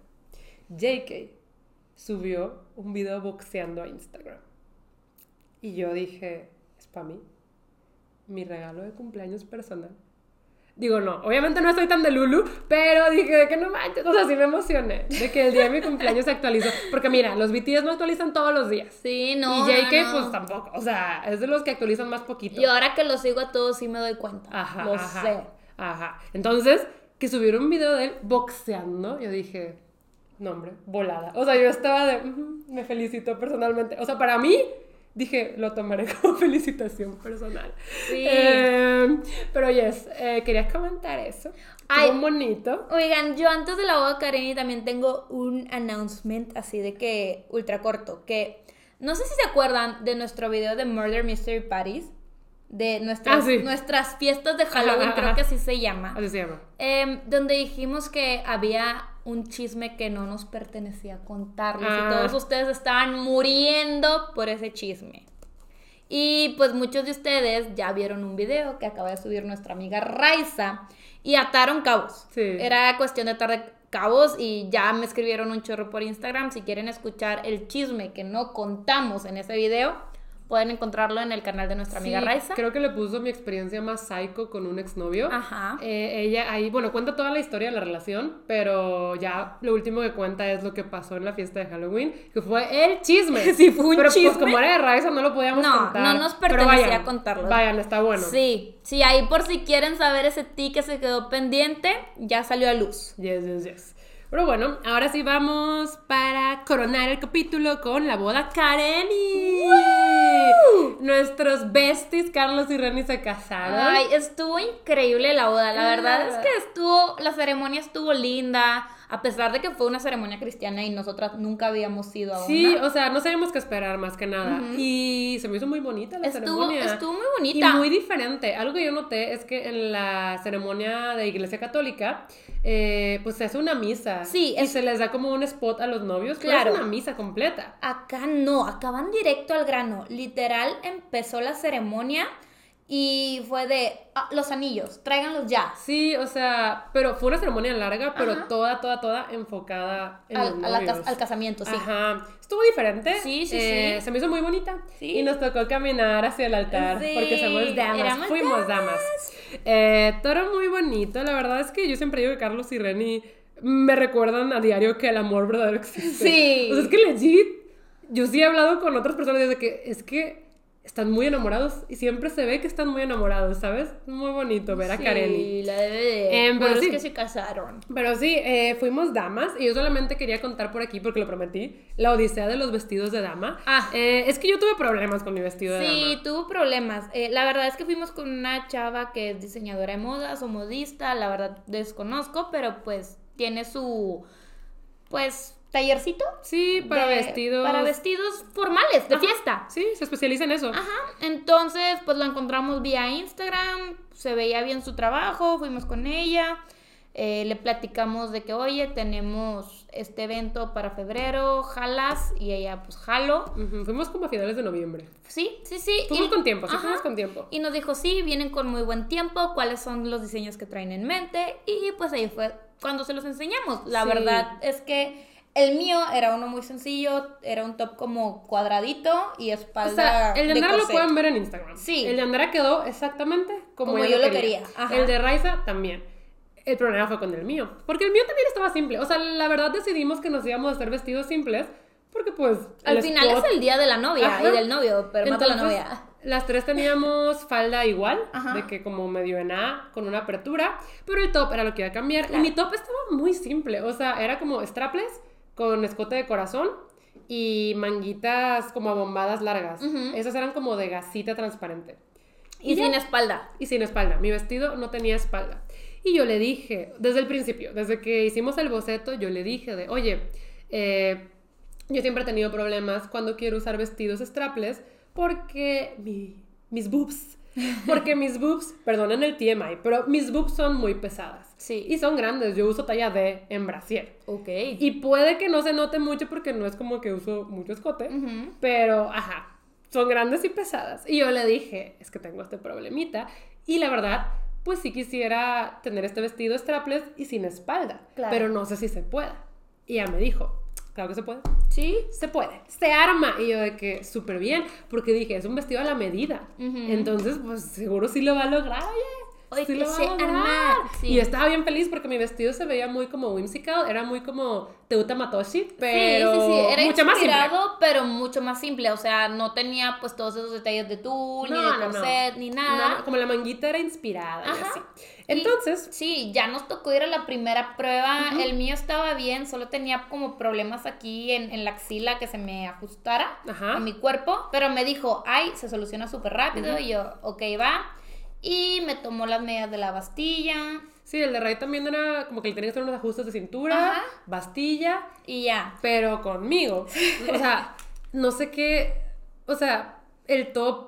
JK subió un video boxeando a Instagram. Y yo dije, es para mí, mi regalo de cumpleaños personal. Digo, no, obviamente no estoy tan de Lulu, pero dije de que no manches, o sea, sí me emocioné de que el día de mi cumpleaños se actualizó. Porque mira, los BTS no actualizan todos los días. Sí, no. y JK, no, no. pues tampoco, o sea, es de los que actualizan más poquito. Y ahora que lo sigo a todos, sí me doy cuenta. Ajá, Lo ajá, sé. Ajá. Entonces, que subieron un video de él boxeando, yo dije, no hombre, volada. O sea, yo estaba de, "Ujú, me felicito personalmente. O sea, para mí, dije, lo tomaré (laughs) como felicitación personal. Sí. Eh, pero yes, eh, quería comentar eso. Ay. Bonito. Oigan, yo antes de la boda Kareni también tengo un announcement así de que ultra corto, que no sé si se acuerdan de nuestro video de Murder Mystery Parties, de nuestras, Ah, sí. nuestras fiestas de Halloween, Ajá, creo ajá. que así se llama. Así se llama. Em, donde dijimos que había un chisme que no nos pertenecía contarles Ah. y todos ustedes estaban muriendo por ese chisme. Y pues muchos de ustedes ya vieron un video que acaba de subir nuestra amiga Raiza y ataron cabos. Sí. Era cuestión de atar cabos y ya me escribieron un chorro por Instagram. Si quieren escuchar el chisme que no contamos en ese video, pueden encontrarlo en el canal de nuestra amiga Sí, Raiza. Creo que le puso mi experiencia más psycho con un exnovio. Ajá. Eh, ella ahí, bueno, cuenta toda la historia de la relación, pero ya lo último que cuenta es lo que pasó en la fiesta de Halloween, que fue el chisme. (laughs) Sí, fue un pero, chisme. Pues como era de Raiza, no lo podíamos No, contar. no nos Pero pertenecía vayan, contarlo. Vayan, está bueno. Sí, sí, ahí por si quieren saber ese ti que se quedó pendiente, ya salió a luz. Yes, yes, yes. Pero bueno, ahora sí vamos para coronar el capítulo con la boda Kareni. Nuestros besties Carlos y Reni se casaron. Ay, estuvo increíble la boda. La verdad es que estuvo, la ceremonia estuvo linda, a pesar de que fue una ceremonia cristiana y nosotras nunca habíamos ido a una. Sí, o sea, no sabíamos qué esperar más que nada. Y se me hizo muy bonita la Estuvo, ceremonia. estuvo muy bonita. Y muy diferente. Algo que yo noté es que en la ceremonia de Iglesia Católica, eh, pues se hace una misa. Sí, y es- se les da como un spot a los novios. Claro. Es una misa completa. Acá no, acá van directo al grano. Literal empezó la ceremonia y fue de "Ah, los anillos, tráiganlos ya. Sí, o sea, pero fue una ceremonia larga, pero Ajá. toda, toda, toda enfocada en los Al, a la cas- novios. al casamiento, sí. Ajá. Estuvo diferente. Sí, sí, Eh, sí. Se me hizo muy bonita. Sí. Y nos tocó caminar hacia el altar Sí, porque somos damas. éramos Fuimos damas. Eh, todo muy bonito. La verdad es que yo siempre digo que Carlos y Reni me recuerdan a diario que el amor verdadero existe. Sí. O sea, es que legit, yo sí he hablado con otras personas desde que es que están muy enamorados y siempre se ve que están muy enamorados, ¿sabes? Muy bonito ver a Karen. Sí, la de Em, pero pero es sí. que se casaron. Pero sí, eh, fuimos damas y yo solamente quería contar por aquí, porque lo prometí, la odisea de los vestidos de dama. Ah. Eh, es que yo tuve problemas con mi vestido de Sí, dama. tuvo problemas. Eh, la verdad es que fuimos con una chava que es diseñadora de modas o modista, la verdad desconozco, pero pues tiene su, pues, tallercito. Sí, para de- vestidos. Para vestidos formales, de Ajá. fiesta. Sí, se especializa en eso. Ajá, entonces pues lo encontramos vía Instagram, se veía bien su trabajo, fuimos con ella, eh, le platicamos de que, oye, tenemos este evento para febrero, jalas, y ella pues jalo. Fuimos como a finales de noviembre. Sí, sí, sí. Fuimos y- con tiempo, sí, ajá. fuimos con tiempo. Y nos dijo, sí, vienen con muy buen tiempo, cuáles son los diseños que traen en mente. Y pues ahí fue cuando se los enseñamos. La Sí. verdad es que el mío era uno muy sencillo, era un top como cuadradito y O espalda. sea, el de de Andara lo corset. pueden ver en Instagram. Sí. El de Andara quedó exactamente como, Como yo lo quería, ajá. El de Raiza también. El problema fue con el mío. Porque el mío también estaba simple. O sea, la verdad decidimos que nos íbamos a hacer vestidos simples. Porque pues. Al final spot- es el día de la novia Ajá. y del novio, pero mata a la Entonces, novia. Las tres teníamos falda igual, Ajá. de que como medio en A, con una apertura, pero el top era lo que iba a cambiar. Claro. Y mi top estaba muy simple, o sea, era como strapless con escote de corazón y manguitas como abombadas largas. Esas eran como de gasita transparente. Y, sin espalda. Y sin espalda. Mi vestido no tenía espalda. Y yo le dije, desde el principio, desde que hicimos el boceto, yo le dije de, oye, eh, yo siempre he tenido problemas cuando quiero usar vestidos strapless porque mi- mis boobs, porque mis boobs, perdonen el TMI, pero mis boobs son muy pesadas. Sí. Y son grandes, yo uso talla D en brasier. Ok. Y puede que no se note mucho porque no es como que uso mucho escote, Ujú. pero, ajá, son grandes y pesadas. Y yo le dije, es que tengo este problemita. Y la verdad, pues sí quisiera tener este vestido strapless y sin espalda. Claro. Pero no sé si se pueda. Y ella me dijo, claro que se puede. Sí. Se puede, se arma. Y yo de que súper bien, porque dije, es un vestido a la medida. Entonces, pues seguro sí lo va a lograr, oye. Sí lo va a sí. Y estaba bien feliz porque mi vestido se veía muy como whimsical, era muy como Teuta Matoshi, pero sí, sí, sí. Era mucho más simple. pero mucho más simple. O sea, no tenía pues todos esos detalles de tul, ni No, de no, no. corset, ni nada. No, como la manguita era inspirada y Ajá. así. Y- Entonces, sí, ya nos tocó ir a la primera prueba. Ujú. El mío estaba bien, solo tenía como problemas aquí en, en la axila que se me ajustara Ajá. a mi cuerpo. Pero me dijo, ay, se soluciona súper rápido. Ujú. Y yo, ok, va. Y me tomó las medidas de la bastilla. sí, el de Ray también era como que le tenía que hacer unos ajustes de cintura, Ajá. bastilla, Y ya. pero conmigo. O sea, no sé qué, o sea, el top,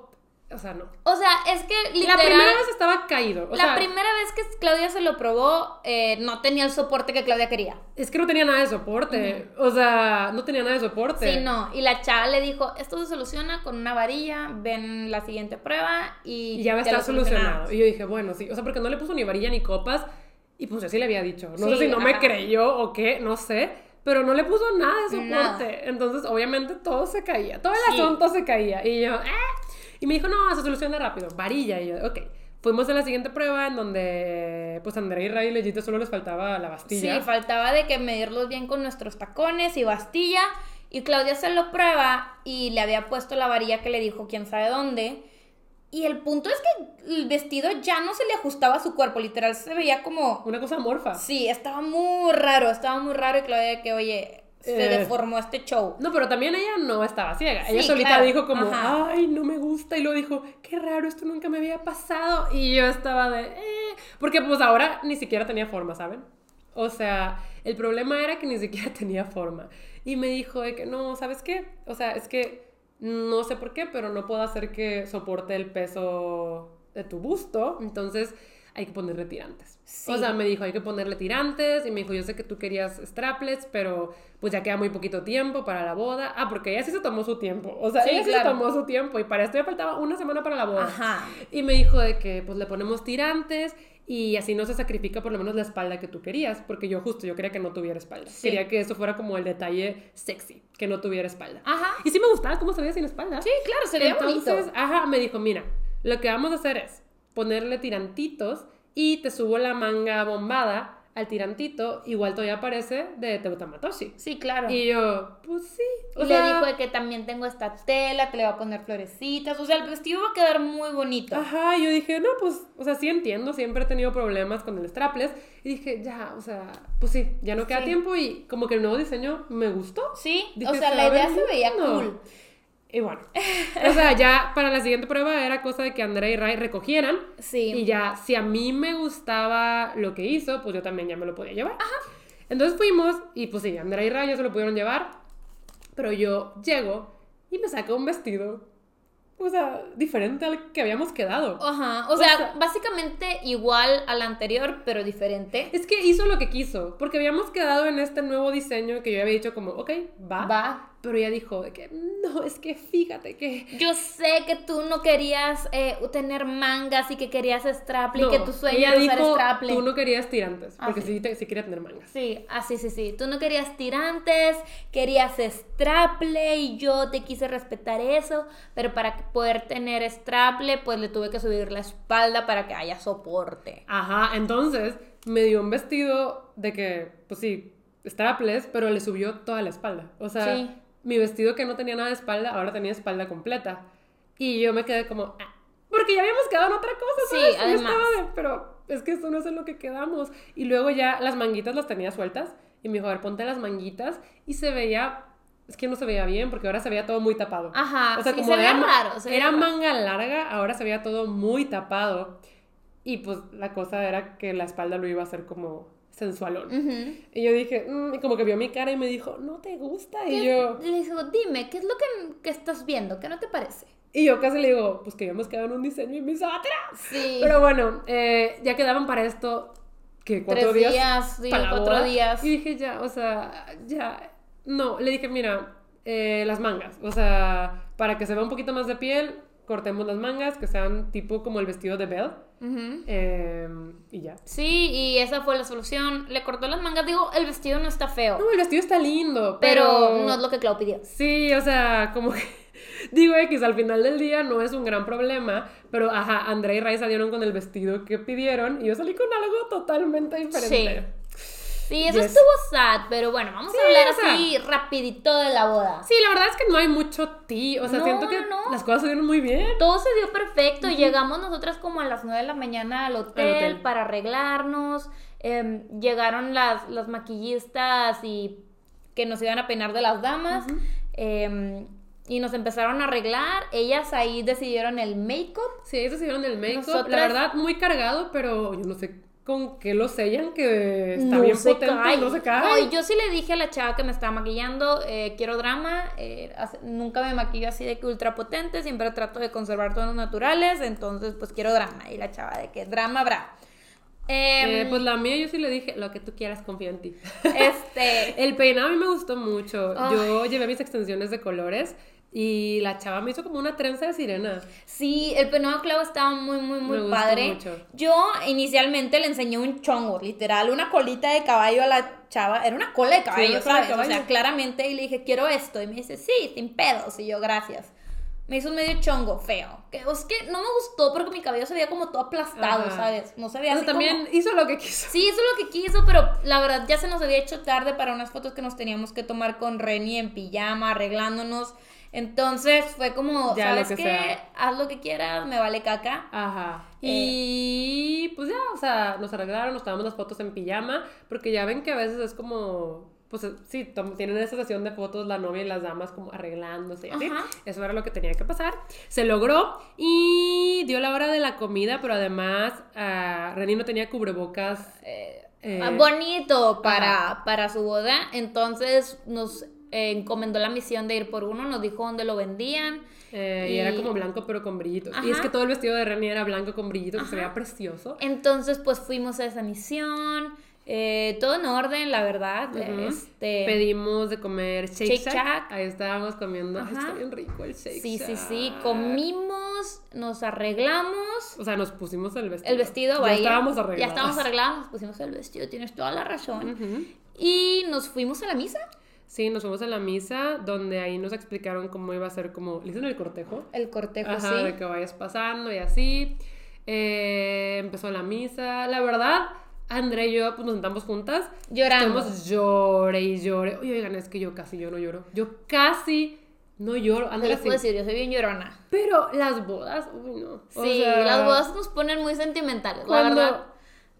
o sea, no. O sea, es que literal. La primera vez estaba caído. O la sea, primera vez que Claudia se lo probó, eh, no tenía el soporte que Claudia quería. es que no tenía nada de soporte. O sea, no tenía nada de soporte. Sí, no. Y la chava le dijo, esto se soluciona con una varilla, ven la siguiente prueba y, Y ya va a estar lo solucionamos". solucionado. Y yo dije, bueno, sí. O sea, porque no le puso ni varilla ni copas. Y pues yo sí le había dicho. No Sí, sé si no me ajá. creyó o qué, no sé. Pero no le puso nada de soporte. Nada. Entonces, obviamente, todo se caía. Todo el Sí. asunto se caía. Y yo, ¡ah! Y me dijo, no, se soluciona rápido. Varilla. Y yo, ok. Fuimos a la siguiente prueba en donde, pues, Andrea y Ray y Legito solo les faltaba la bastilla. Sí, faltaba de que medirlos bien con nuestros tacones y bastilla. Y Claudia se lo prueba y le había puesto la varilla que le dijo quién sabe dónde. Y el punto es que el vestido ya no se le ajustaba a su cuerpo, literal se veía como... Una cosa morfa. Sí, estaba muy raro, estaba muy raro y Claudia de que, oye, se Eh. deformó este show. No, pero también ella no estaba ciega. Ella Sí, solita claro. dijo como, Ajá. ay, no me gusta. Y luego dijo, qué raro, esto nunca me había pasado. Y yo estaba de, eh. Porque pues ahora ni siquiera tenía forma, ¿saben? O sea, el problema era que ni siquiera (laughs) tenía forma. Y me dijo de que, no, ¿sabes qué? O sea, es que no sé por qué, pero no puedo hacer que soporte el peso de tu busto. Entonces hay que ponerle tirantes. Sí. O sea, me dijo, hay que ponerle tirantes. Y me dijo, yo sé que tú querías straplets, pero pues ya queda muy poquito tiempo para la boda. Ah, porque ella sí se tomó su tiempo. O sea, Sí, ella sí claro. se tomó su tiempo. Y para esto ya faltaba una semana para la boda. Ajá. Y me dijo de que pues le ponemos tirantes y así no se sacrifica por lo menos la espalda que tú querías, porque yo justo yo quería que no tuviera espalda. Sí. Quería que eso fuera como el detalle sexy, que no tuviera espalda. Ajá. Y sí me gustaba cómo se veía sin espalda. Sí, claro, se veía Entonces, bonito. ajá, me dijo, mira, lo que vamos a hacer es ponerle tirantitos y te subo la manga bombada al tirantito, igual todavía aparece de Teutamatoshi. Sí, claro. Y yo, pues sí. Y le dijo de que también tengo esta tela, que le va a poner florecitas. O sea, el vestido va a quedar muy bonito. Ajá, y yo dije, no, pues, o sea, sí entiendo, siempre he tenido problemas con el strapless. Y dije, ya, o sea, pues sí, ya no queda Sí. tiempo y como que el nuevo diseño me gustó. Sí, Dije, o sea, "Se la idea se veía lindo". cool. Y bueno, (laughs) o sea, ya para la siguiente prueba era cosa de que Andrea y Ray recogieran. Sí. Y ya, si a mí me gustaba lo que hizo, pues yo también ya me lo podía llevar. Entonces fuimos y pues sí, Andrea y Ray ya se lo pudieron llevar. Pero yo llego y me saca un vestido, o sea, diferente al que habíamos quedado. Ajá, o O sea, sea- básicamente igual al anterior, pero diferente. Es que hizo lo que quiso, porque habíamos quedado en este nuevo diseño que yo había dicho como, ok, va. Va. Pero ella dijo de que, no, es que fíjate que... Yo sé que tú no querías eh, tener mangas y que querías straple y que tu sueño ella era usar dijo, straple. tú no querías tirantes, Ah, porque sí. sí, te- sí quería tener mangas. Sí, así, sí, sí. Tú no querías tirantes, querías straple y yo te quise respetar eso, pero para poder tener straple, pues le tuve que subir la espalda para que haya soporte. Ajá, entonces me dio un vestido de que, pues sí, strapless, pero le subió toda la espalda. O sea, Sí. Mi vestido que no tenía nada de espalda, ahora tenía espalda completa. Y yo me quedé como, ah, porque ya habíamos quedado en otra cosa, Sí, ¿sabes? Yo además. estaba de, pero es que esto no es en lo que quedamos. Y luego ya las manguitas las tenía sueltas. Y me dijo, a ver, ponte las manguitas. Y se veía, es que no se veía bien, porque ahora se veía todo muy tapado. Ajá, O sea, sí, como se era, raro, se era raro. manga larga, ahora se veía todo muy tapado. Y pues la cosa era que la espalda lo iba a hacer como sensualón. Y yo dije, "Mm", y como que vio mi cara y me dijo, no te gusta. Y ¿Qué- yo, Le dijo, dime, ¿qué es lo que, que estás viendo? ¿Qué no te parece? y yo casi le digo, pues que habíamos quedado en un diseño y me hizo atrás. Sí. Pero bueno, eh, ya quedaban para esto, que cuatro Tres días. para cuatro boda. días. Y dije, ya, o sea, ya. No, le dije, mira, eh, las mangas. O sea, para que se vea un poquito más de piel, cortemos las mangas, que sean tipo como el vestido de Belle. Ujú. eh, y ya. Sí, y esa fue la solución. Le cortó las mangas. Digo, el vestido no está feo, No, el vestido está lindo, pero, pero. no es lo que Clau pidió. Sí, o sea, como que. (laughs) Digo X, al final del día no es un gran problema, pero ajá, Andrea y Ray salieron con el vestido que pidieron y yo salí con algo totalmente diferente. Sí, eso Yes. estuvo sad, pero bueno, vamos Sí, a hablar o sea- así rapidito de la boda. Sí, la verdad es que no hay mucho ti, o sea, No, siento que no, las cosas salieron muy bien. Todo se dio perfecto. Llegamos nosotras como a las 9 de la mañana al hotel, hotel. para arreglarnos. Em, llegaron las, las maquillistas y que nos iban a peinar de las damas. Em, y nos empezaron a arreglar. Ellas ahí decidieron el make-up. Sí, ellos hicieron el make-up, Nosotras- la verdad, muy cargado, pero yo no sé con qué lo sellan, que está no bien se potente cae. no se cae. Yo sí le dije a la chava que me estaba maquillando, eh, quiero drama, eh, hace- nunca me maquillo así de que ultra potente, siempre trato de conservar tonos naturales, entonces pues quiero drama. Y la chava de que drama habrá. Eh, Em, pues la mía yo sí le dije, lo que tú quieras, confío en ti. este, (laughs) El peinado a mí me gustó mucho. Yo llevé mis extensiones de colores y la chava me hizo como una trenza de sirena. sí, el peinado clavo estaba muy, muy, muy Me gustó padre. mucho. Yo inicialmente le enseñé un chongo, literal, una colita de caballo a la chava, era una cola de caballo, de ¿sabes? O sea, caballo. claramente, y le dije, quiero esto, y me dice, sí, sin pedos, y yo, gracias. Me hizo un medio chongo, feo. Que, es que no me gustó porque mi cabello se veía como todo aplastado, Ajá. ¿sabes? No se veía O sea, así también como... hizo lo que quiso. Sí, es lo que quiso, pero la verdad ya se nos había hecho tarde para unas fotos que nos teníamos que tomar con Reni en pijama, arreglándonos. Entonces fue como, Ya, ¿sabes que qué? Haz lo que quieras, me vale caca. Ajá. Eh. Y pues ya, o sea, nos arreglaron, nos tomamos las fotos en pijama, porque ya ven que a veces es como, pues sí, tienen esa sesión de fotos la novia y las damas como arreglándose y así. Eso era lo que tenía que pasar. Se logró y dio la hora de la comida, pero además ah, Reni no tenía cubrebocas. eh, Ah, bonito para, para su boda. Entonces nos eh, encomendó la misión de ir por uno, nos dijo dónde lo vendían. eh, y... y- era como blanco pero con brillitos. Y es que todo el vestido de Reni era blanco con brillitos, que se veía precioso. Entonces, pues fuimos a esa misión. eh, todo en orden, la verdad. Este. Pedimos de comer Shake, Shake Shack. Shack. Ahí estábamos comiendo. Ay, está bien rico el Shake Sí, sí, sí. Shack. Comimos, nos arreglamos. O sea, nos pusimos el vestido. El vestido, Ya vaya. estábamos Ya arregladas. estábamos arreglados, nos pusimos el vestido, tienes toda la razón. Y nos fuimos a la misa. Sí, nos fuimos a la misa donde ahí nos explicaron cómo iba a ser como... ¿Le el cortejo? El cortejo, Ajá, sí. de que vayas pasando y así. Eh, empezó la misa. La verdad, Andrea y yo pues, nos sentamos juntas. Llorando. Estamos llore y llore. Oye, oigan, es que yo casi yo no lloro. Yo casi no lloro. Les sí. puedo decir, yo soy bien llorona. Pero las bodas, uy, no. O Sí, sea, las bodas nos ponen muy sentimentales, cuando- la verdad.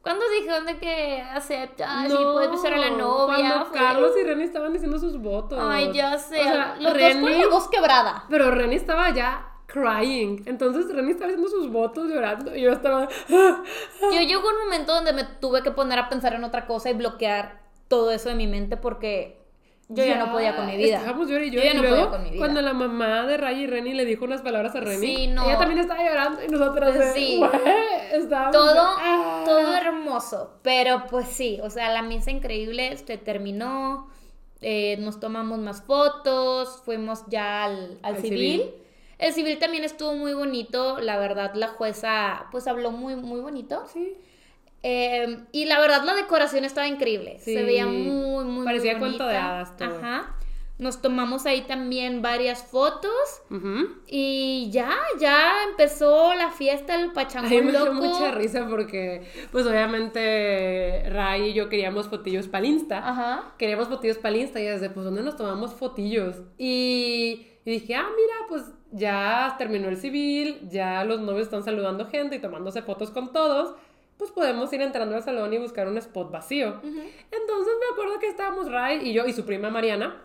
Cuando dijeron de que acepta, sí, no, puedes besar a la novia. Cuando fue- Carlos y Reni estaban diciendo sus votos. Ay, ya sé. O sea, los dos con la voz quebrada. Pero Reni estaba ya crying. Entonces Reni estaba haciendo sus votos llorando. Y yo estaba. "Ah, Yo llegó un momento donde me tuve que poner a pensar en otra cosa y bloquear todo eso de mi mente porque yo ya, no podía con mi vida. Estábamos llorando y Yo yo. ya y no luego, podía con mi vida. Cuando la mamá de Ray y Reni le dijo unas palabras a Reni, Sí, no. ella también estaba llorando y nosotras. estábamos todo, de, "Ah". todo hermoso. Pero pues sí, o sea, la misa increíble se terminó. eh, nos tomamos más fotos, fuimos ya al, al Al civil. civil. El civil también estuvo muy bonito, la verdad la jueza pues habló muy, muy bonito. Sí. Eh, y la verdad la decoración estaba increíble, Sí. se veía muy, muy, Parecía muy cuento de hadas todo. Ajá. Nos tomamos ahí también varias fotos Ujú. y ya, ya empezó la fiesta, el A mí pachangón me dio loco. mucha risa porque, pues obviamente, Ray y yo queríamos fotillos para Insta. Ajá. Queríamos fotillos para Insta y desde, pues, ¿dónde nos tomamos fotillos? Y, y dije, ah, mira, pues ya terminó el civil, ya los novios están saludando gente y tomándose fotos con todos. Pues podemos ir entrando al salón y buscar un spot vacío. Entonces me acuerdo que estábamos Ray y yo y su prima Mariana.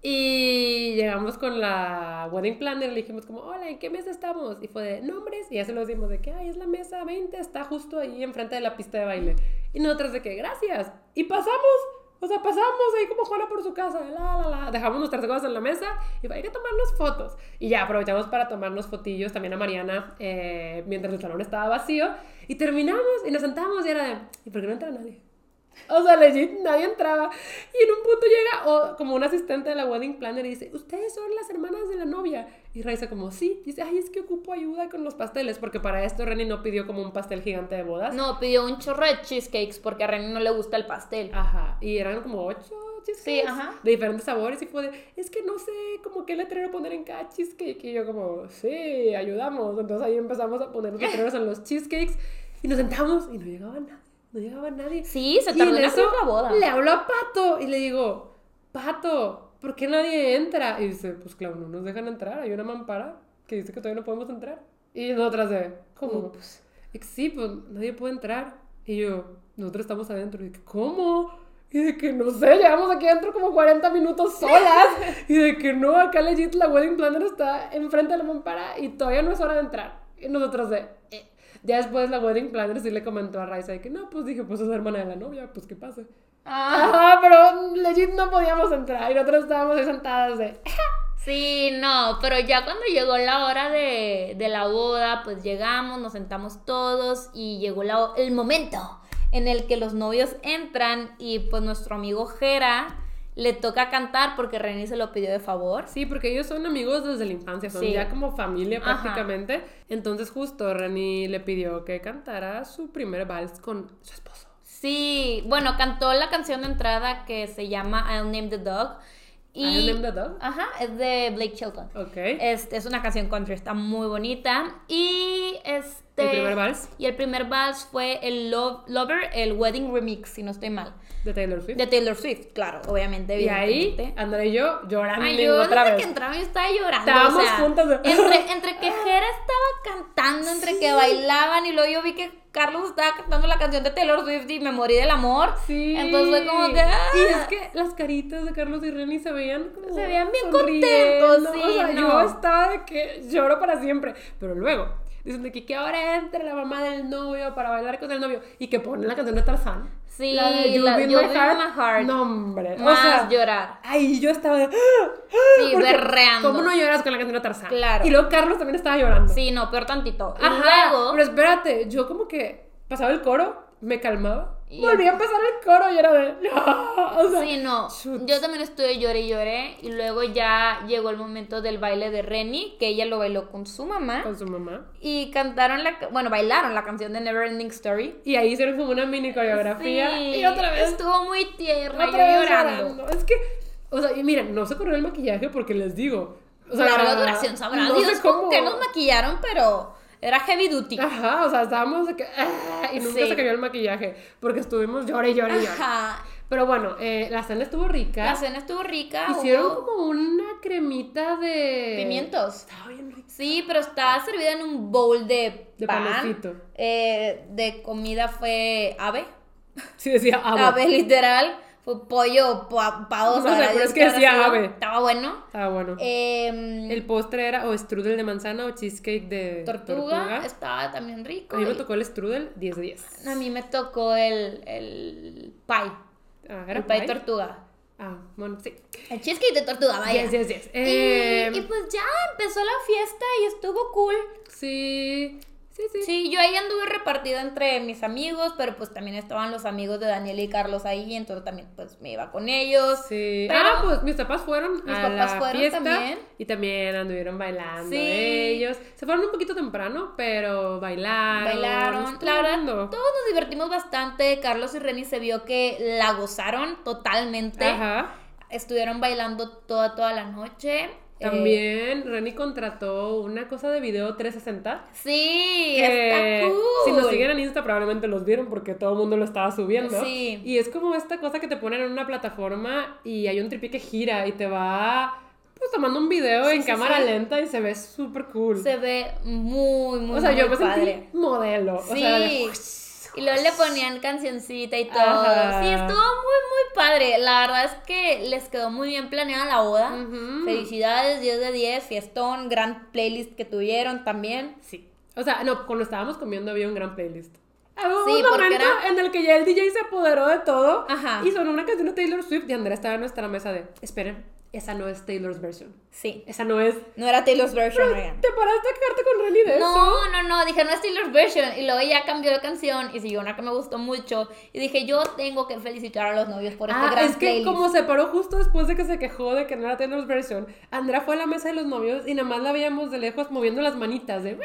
Y llegamos con la wedding planner y le dijimos como, hola, ¿en qué mesa estamos? Y fue de nombres y ya se lo dimos de que, ay, es la mesa 20, está justo ahí enfrente de la pista de baile. Y nosotros de que, gracias. Y pasamos, o sea, pasamos ahí como Juana por su casa, la, la, la. Dejamos nuestras cosas en la mesa y hay que tomarnos fotos. Y ya aprovechamos para tomarnos fotillos también a Mariana eh, mientras el salón estaba vacío. Y terminamos y nos sentamos y era de, ¿y por qué no entra nadie? O sea, legit, nadie entraba. Y en un punto llega o, como un asistente de la wedding planner y dice, ¿ustedes son las hermanas de la novia? Y Raiza como, sí. Dice, ay, es que ocupo ayuda con los pasteles. Porque para esto Renny no pidió como un pastel gigante de bodas. No, pidió un chorro de cheesecakes porque a Reni no le gusta el pastel. Ajá. Y eran como ocho cheesecakes. Sí, ajá. De diferentes sabores. Y fue de, es que no sé como qué letrero poner en cada cheesecake. Y yo como, sí, ayudamos. Entonces ahí empezamos a poner los (laughs) letreros en los cheesecakes. Y nos sentamos y no llegaba nadie. No llegaba nadie. Sí, se Y tardó en en eso la boda. le hablo a Pato y le digo, Pato, ¿por qué nadie entra? Y dice, pues claro, no nos dejan entrar, hay una mampara que dice que todavía no podemos entrar. Y nosotras de, ¿cómo? Y que, sí, pues nadie puede entrar. Y yo, nosotros estamos adentro. Y que, ¿cómo? Y de que no sé, llevamos aquí adentro como 40 minutos solas. (laughs) y de que no, acá legit la wedding planner está enfrente de la mampara y todavía no es hora de entrar. Y nosotros de, eh. Ya después la wedding planner sí le comentó a Raisa de que no, pues dije, pues es hermana de la novia, pues que pase. Ah, Ajá, pero legit no podíamos entrar y nosotros estábamos ahí sentadas de... sí, no, pero ya cuando llegó la hora de, de la boda, pues llegamos, nos sentamos todos y llegó la- el momento en el que los novios entran y pues nuestro amigo Jera le toca cantar porque Reni se lo pidió de favor. Sí, porque ellos son amigos desde la infancia, son Sí. ya como familia Ajá. prácticamente. Entonces justo Reni le pidió que cantara su primer vals con su esposo. Sí, bueno, cantó la canción de entrada que se llama I'll Name the Dog. Y, I'll Name the Dog? Ajá, es de Blake Shelton. Ok. Este, es una canción country, está muy bonita. Y este. ¿El primer vals? Y el primer vals fue el Love, Lover, el Wedding Remix, si no estoy mal. De Taylor Swift. De Taylor Swift, claro, obviamente. y ahí. Andrea y yo llorando Ay, yo otra desde vez. que entraba yo estaba llorando. Estábamos o sea, juntas de- (laughs) Entre, entre que Jera estaba cantando, entre que bailaban y luego yo vi que Carlos estaba cantando la canción de Taylor Swift y me morí del amor. Sí. Entonces fue como que. ¡ah! Y es que las caritas de Carlos y Reni se veían como. Se veían bien contentos, sí, O sea, no. yo estaba de que lloro para siempre. Pero luego, dicen de que, que ahora entre la mamá del novio para bailar con el novio y que ponen la canción de Tarzán. Sí, la de You la- Be You My Heart. My Heart. No, hombre. Más o sea, llorar. Ay, yo estaba de. (gasps) Sí, berreando. ¿Cómo no lloras con la canción de Tarzán? Claro. Y luego Carlos también estaba llorando. Sí, no, peor tantito. Y Ajá, luego. pero espérate, yo como que pasaba el coro, me calmaba, Y- volvía a empezar el coro y era de, no, (laughs) o sea, Sí, no. shoot. Yo también estuve lloré y lloré. Y luego ya llegó el momento del baile de Reni, que ella lo bailó con su mamá. con su mamá. Y cantaron la. Bueno, bailaron la canción de Neverending Story. Y ahí hicieron como una mini coreografía Sí, y otra vez, Estuvo muy tierna. otra yo vez llorando. llorando. Es que, o sea, y miren, no se corrió el maquillaje porque les digo, o sea, Larga duración, sabrá no Dios sé cómo. qué nos maquillaron, pero Era heavy duty. Ajá, o sea, estábamos de que. ah, y nunca Sí. se cayó el maquillaje. Porque estuvimos llore, y llore, y llore. Ajá. Pero bueno, eh, la cena estuvo rica. La cena estuvo rica. Hicieron hubo como una cremita de. pimientos. Estaba bien rica. Sí, pero estaba servida en un bowl de, De pan. panecito. Eh, de comida fue ave. Sí, decía ave. Ave, literal. Fue pollo, pa- pavo. No sé, pero es que decía ave. Estaba bueno. Estaba bueno. Em, el postre era o strudel de manzana o cheesecake de tortuga, estaba también rico. A mí me tocó el strudel 10 de 10. A mí me tocó el, el pie. Ah, El pie tortuga. Ah, bueno, sí. El cheesecake de tortuga, vaya. Yes, yes, yes. Y- y, pues ya empezó la fiesta y estuvo cool. sí, sí, sí. Sí, yo ahí anduve repartida entre mis amigos, pero pues también estaban los amigos de Daniel y Carlos ahí, entonces también pues me iba con ellos. Sí. Pero- ah, pues mis papás fueron Mis a papás la fueron fiesta también. y también anduvieron bailando Sí. ellos. Se fueron un poquito temprano, pero bailaron. Bailaron. La verdad, todos nos divertimos bastante. Carlos y Reni se vio que la gozaron totalmente. Ajá. Estuvieron bailando toda, toda la noche. Eh, También Reni contrató una cosa de video 360. sí, está cool. si nos siguen en Insta probablemente los vieron porque todo el mundo lo estaba subiendo. Sí. Y es como esta cosa que te ponen en una plataforma y hay un tripié que gira y te va pues tomando un video Sí, en sí, cámara sí. lenta y se ve súper cool. Se ve muy, muy, o sea, yo me padre. sentí modelo. Sí. O sea, de- Y luego le ponían cancioncita y todo. Ajá. Sí, estuvo muy, muy padre. La verdad es que les quedó muy bien planeada la boda. Ujú. Felicidades, 10 de 10, fiestón, gran playlist que tuvieron también. Sí. O sea, no, cuando estábamos comiendo había un gran playlist. Hubo Sí, un momento era- en el que ya el DJ se apoderó de todo Ajá. y sonó una canción de Taylor Swift y Andrea estaba en nuestra mesa de, esperen, esa no es Taylor's version. Sí. Esa no es... No era Taylor's version, oigan. ¿Te paraste a quejarte con Reni de eso? No, no, no, dije no es Taylor's version. Y luego ya cambió de canción y siguió una que me gustó mucho. Y dije, yo tengo que felicitar a los novios por este Ah, gran es que playlist. como se paró justo después de que se quejó de que no era Taylor's version, Andrea fue a la mesa de los novios y nada más la veíamos de lejos moviendo las manitas de...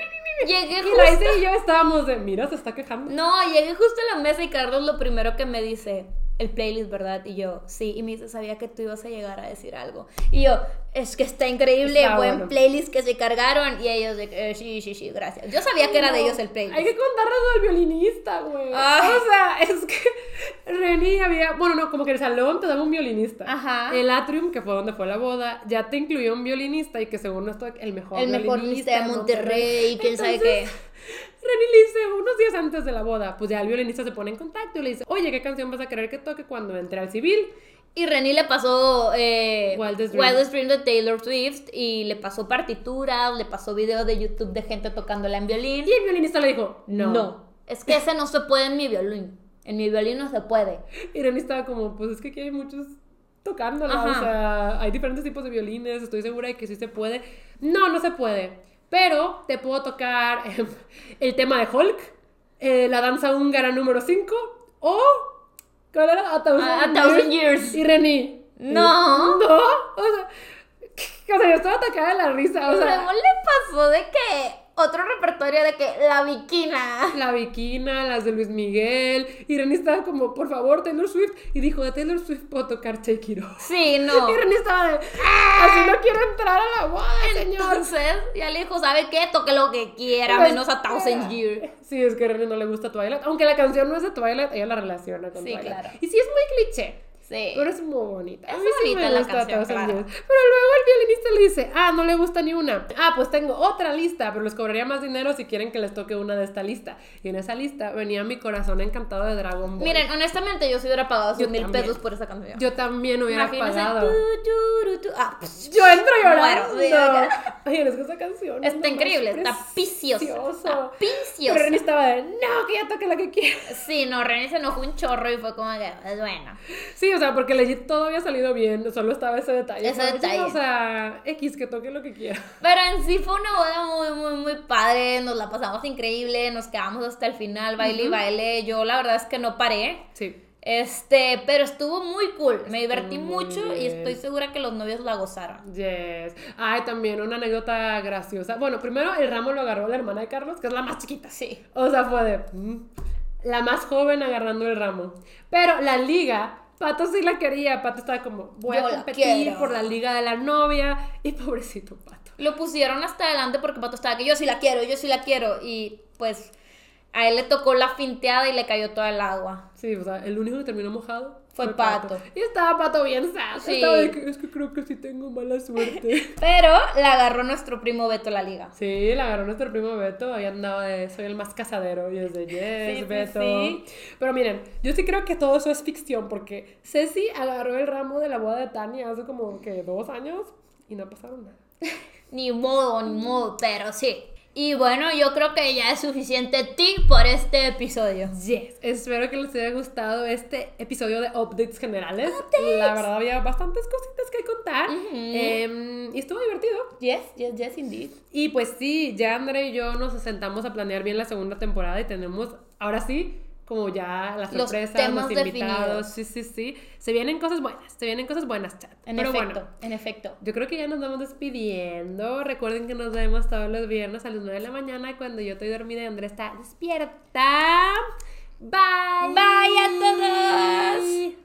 Llegué Y justo. Raíssa y yo estábamos de, mira, se está quejando. No, llegué justo a la mesa y Carlos lo primero que me dice, el playlist, ¿verdad? Y yo, sí. Y me dice, sabía que tú ibas a llegar a decir algo. Y yo, es que está increíble, Está buen bueno. playlist que se cargaron. Y ellos, "Eh, sí, sí, sí, gracias. Yo sabía que era de ellos el playlist. Hay que contarles lo del violinista, güey. Ay. O sea, es que (laughs) Reni había. Bueno, no, como que el salón te daba un violinista. Ajá. El atrium, que fue donde fue la boda, ya te incluyó un violinista y que según esto, el mejor el mejor violinista violinista de Monterrey, quién sabe qué. Reni le dice unos días antes de la boda, pues ya el violinista se pone en contacto y le dice, oye, ¿qué canción vas a querer que toque cuando entre al civil? Y Reni le pasó eh, Wildest Dream. Wildest Dream de Taylor Swift y le pasó partituras, le pasó videos de YouTube de gente tocándola en violín. Y el violinista le dijo, no. No, es que ese no se puede en mi violín. En mi violín no se puede. Y Reni estaba como, pues es que aquí hay muchos tocándola, Ajá. o sea, hay diferentes tipos de violines, estoy segura de que sí se puede. No, no se puede, pero te puedo tocar em, el tema de Hulk, eh, la danza húngara número 5 o... ¿Cuál era? A Thousand, A- A Thousand Years. Y Reni. No. No, o sea, o sea, yo estaba atacada de la risa, o sea... Luego le pasó de que otro repertorio de que la viquina. La Viquina, las de Luis Miguel, y Reni estaba como, por favor, Taylor Swift, y dijo, de Taylor Swift puedo tocar Take It Off. Sí, (laughs) no. Y René estaba de, así no quiero entrar a la boda, señor. Entonces, ya le dijo, ¿sabe qué? Toque lo que quiera, Pues, menos a Thousand Years. Sí, es que a René no le gusta Twilight, aunque la canción no es de Twilight, ella la relaciona con Sí, Twilight. claro. Y sí es muy cliché, Sí. pero es muy bonita. A Es mí sí me la gusta canción, Thousand claro. Pero luego el violinista le dice, ah, no le gusta ni una. Ah, pues tengo otra lista, pero les cobraría más dinero si quieren que les toque una de esta lista. Y en esa lista venía mi corazón encantado de Dragon Ball. Miren, honestamente, yo sí hubiera pagado 100 mil también. pesos por esa canción. yo también hubiera Imagínense, pagado. tu, tu, tu, ah, pss, Yo entro llorando. Muero. Oye, es que esa canción. es Está más increíble, está piciosa. Está Pero. René estaba de, no, que ya toque la que quiera. Sí, no, René se enojó un chorro y fue como que, pues, bueno. Sí, o sea, porque legit todo había salido bien, solo estaba ese detalle. Ese Pero, detalle. O sea, X, que toque lo que quiera. Pero en sí fue una boda muy, muy, muy padre. Nos la pasamos increíble. Nos quedamos hasta el final, baile y baile. Yo la verdad es que no paré. Sí. Este, pero estuvo muy cool. Me divertí mucho y estoy segura que los novios la gozaron. Yes. Ay, también una anécdota graciosa. Bueno, primero el ramo lo agarró la hermana de Carlos, que es la más chiquita. Sí. O sea, fue de mm, la más joven agarrando el ramo. Pero la liga Pato sí la quería. Pato estaba como, voy Yo a competir por la liga de la novia. Y pobrecito Pato. Lo pusieron hasta adelante porque Pato estaba que yo sí la quiero, yo sí la quiero. Y pues a él le tocó la finteada y le cayó toda el agua. Sí, o sea, el único que terminó mojado Fue Pato. Y estaba Pato bien sad. Sí. Estaba de que, es que creo que sí tengo mala suerte. (laughs) Pero la agarró nuestro primo Beto la liga. Sí, la agarró nuestro primo Beto, ahí andaba de soy el más casadero y es de yes, sí, Beto. sí. Pero miren, yo sí creo que todo eso es ficción porque Ceci agarró el ramo de la boda de Tania hace como que dos años y no pasaron nada. (laughs) Ni modo, ni modo, pero sí. Y bueno, yo creo que ya es suficiente tip por este episodio. Yes, espero que les haya gustado este episodio de updates generales. La verdad había bastantes cositas que contar. Em, y estuvo divertido. Yes, yes, yes, indeed. Y pues sí, ya André y yo nos sentamos a planear bien la segunda temporada y tenemos, ahora sí, como ya las Los sorpresas, temas los invitados. definidos. Sí, sí, sí. Se vienen cosas buenas, se vienen cosas buenas, chat. En Pero efecto, bueno, en efecto. yo creo que ya nos vamos despidiendo. Recuerden que nos vemos todos los viernes a las 9 de la mañana cuando yo estoy dormida y André está despierta. Bye. Bye a todos.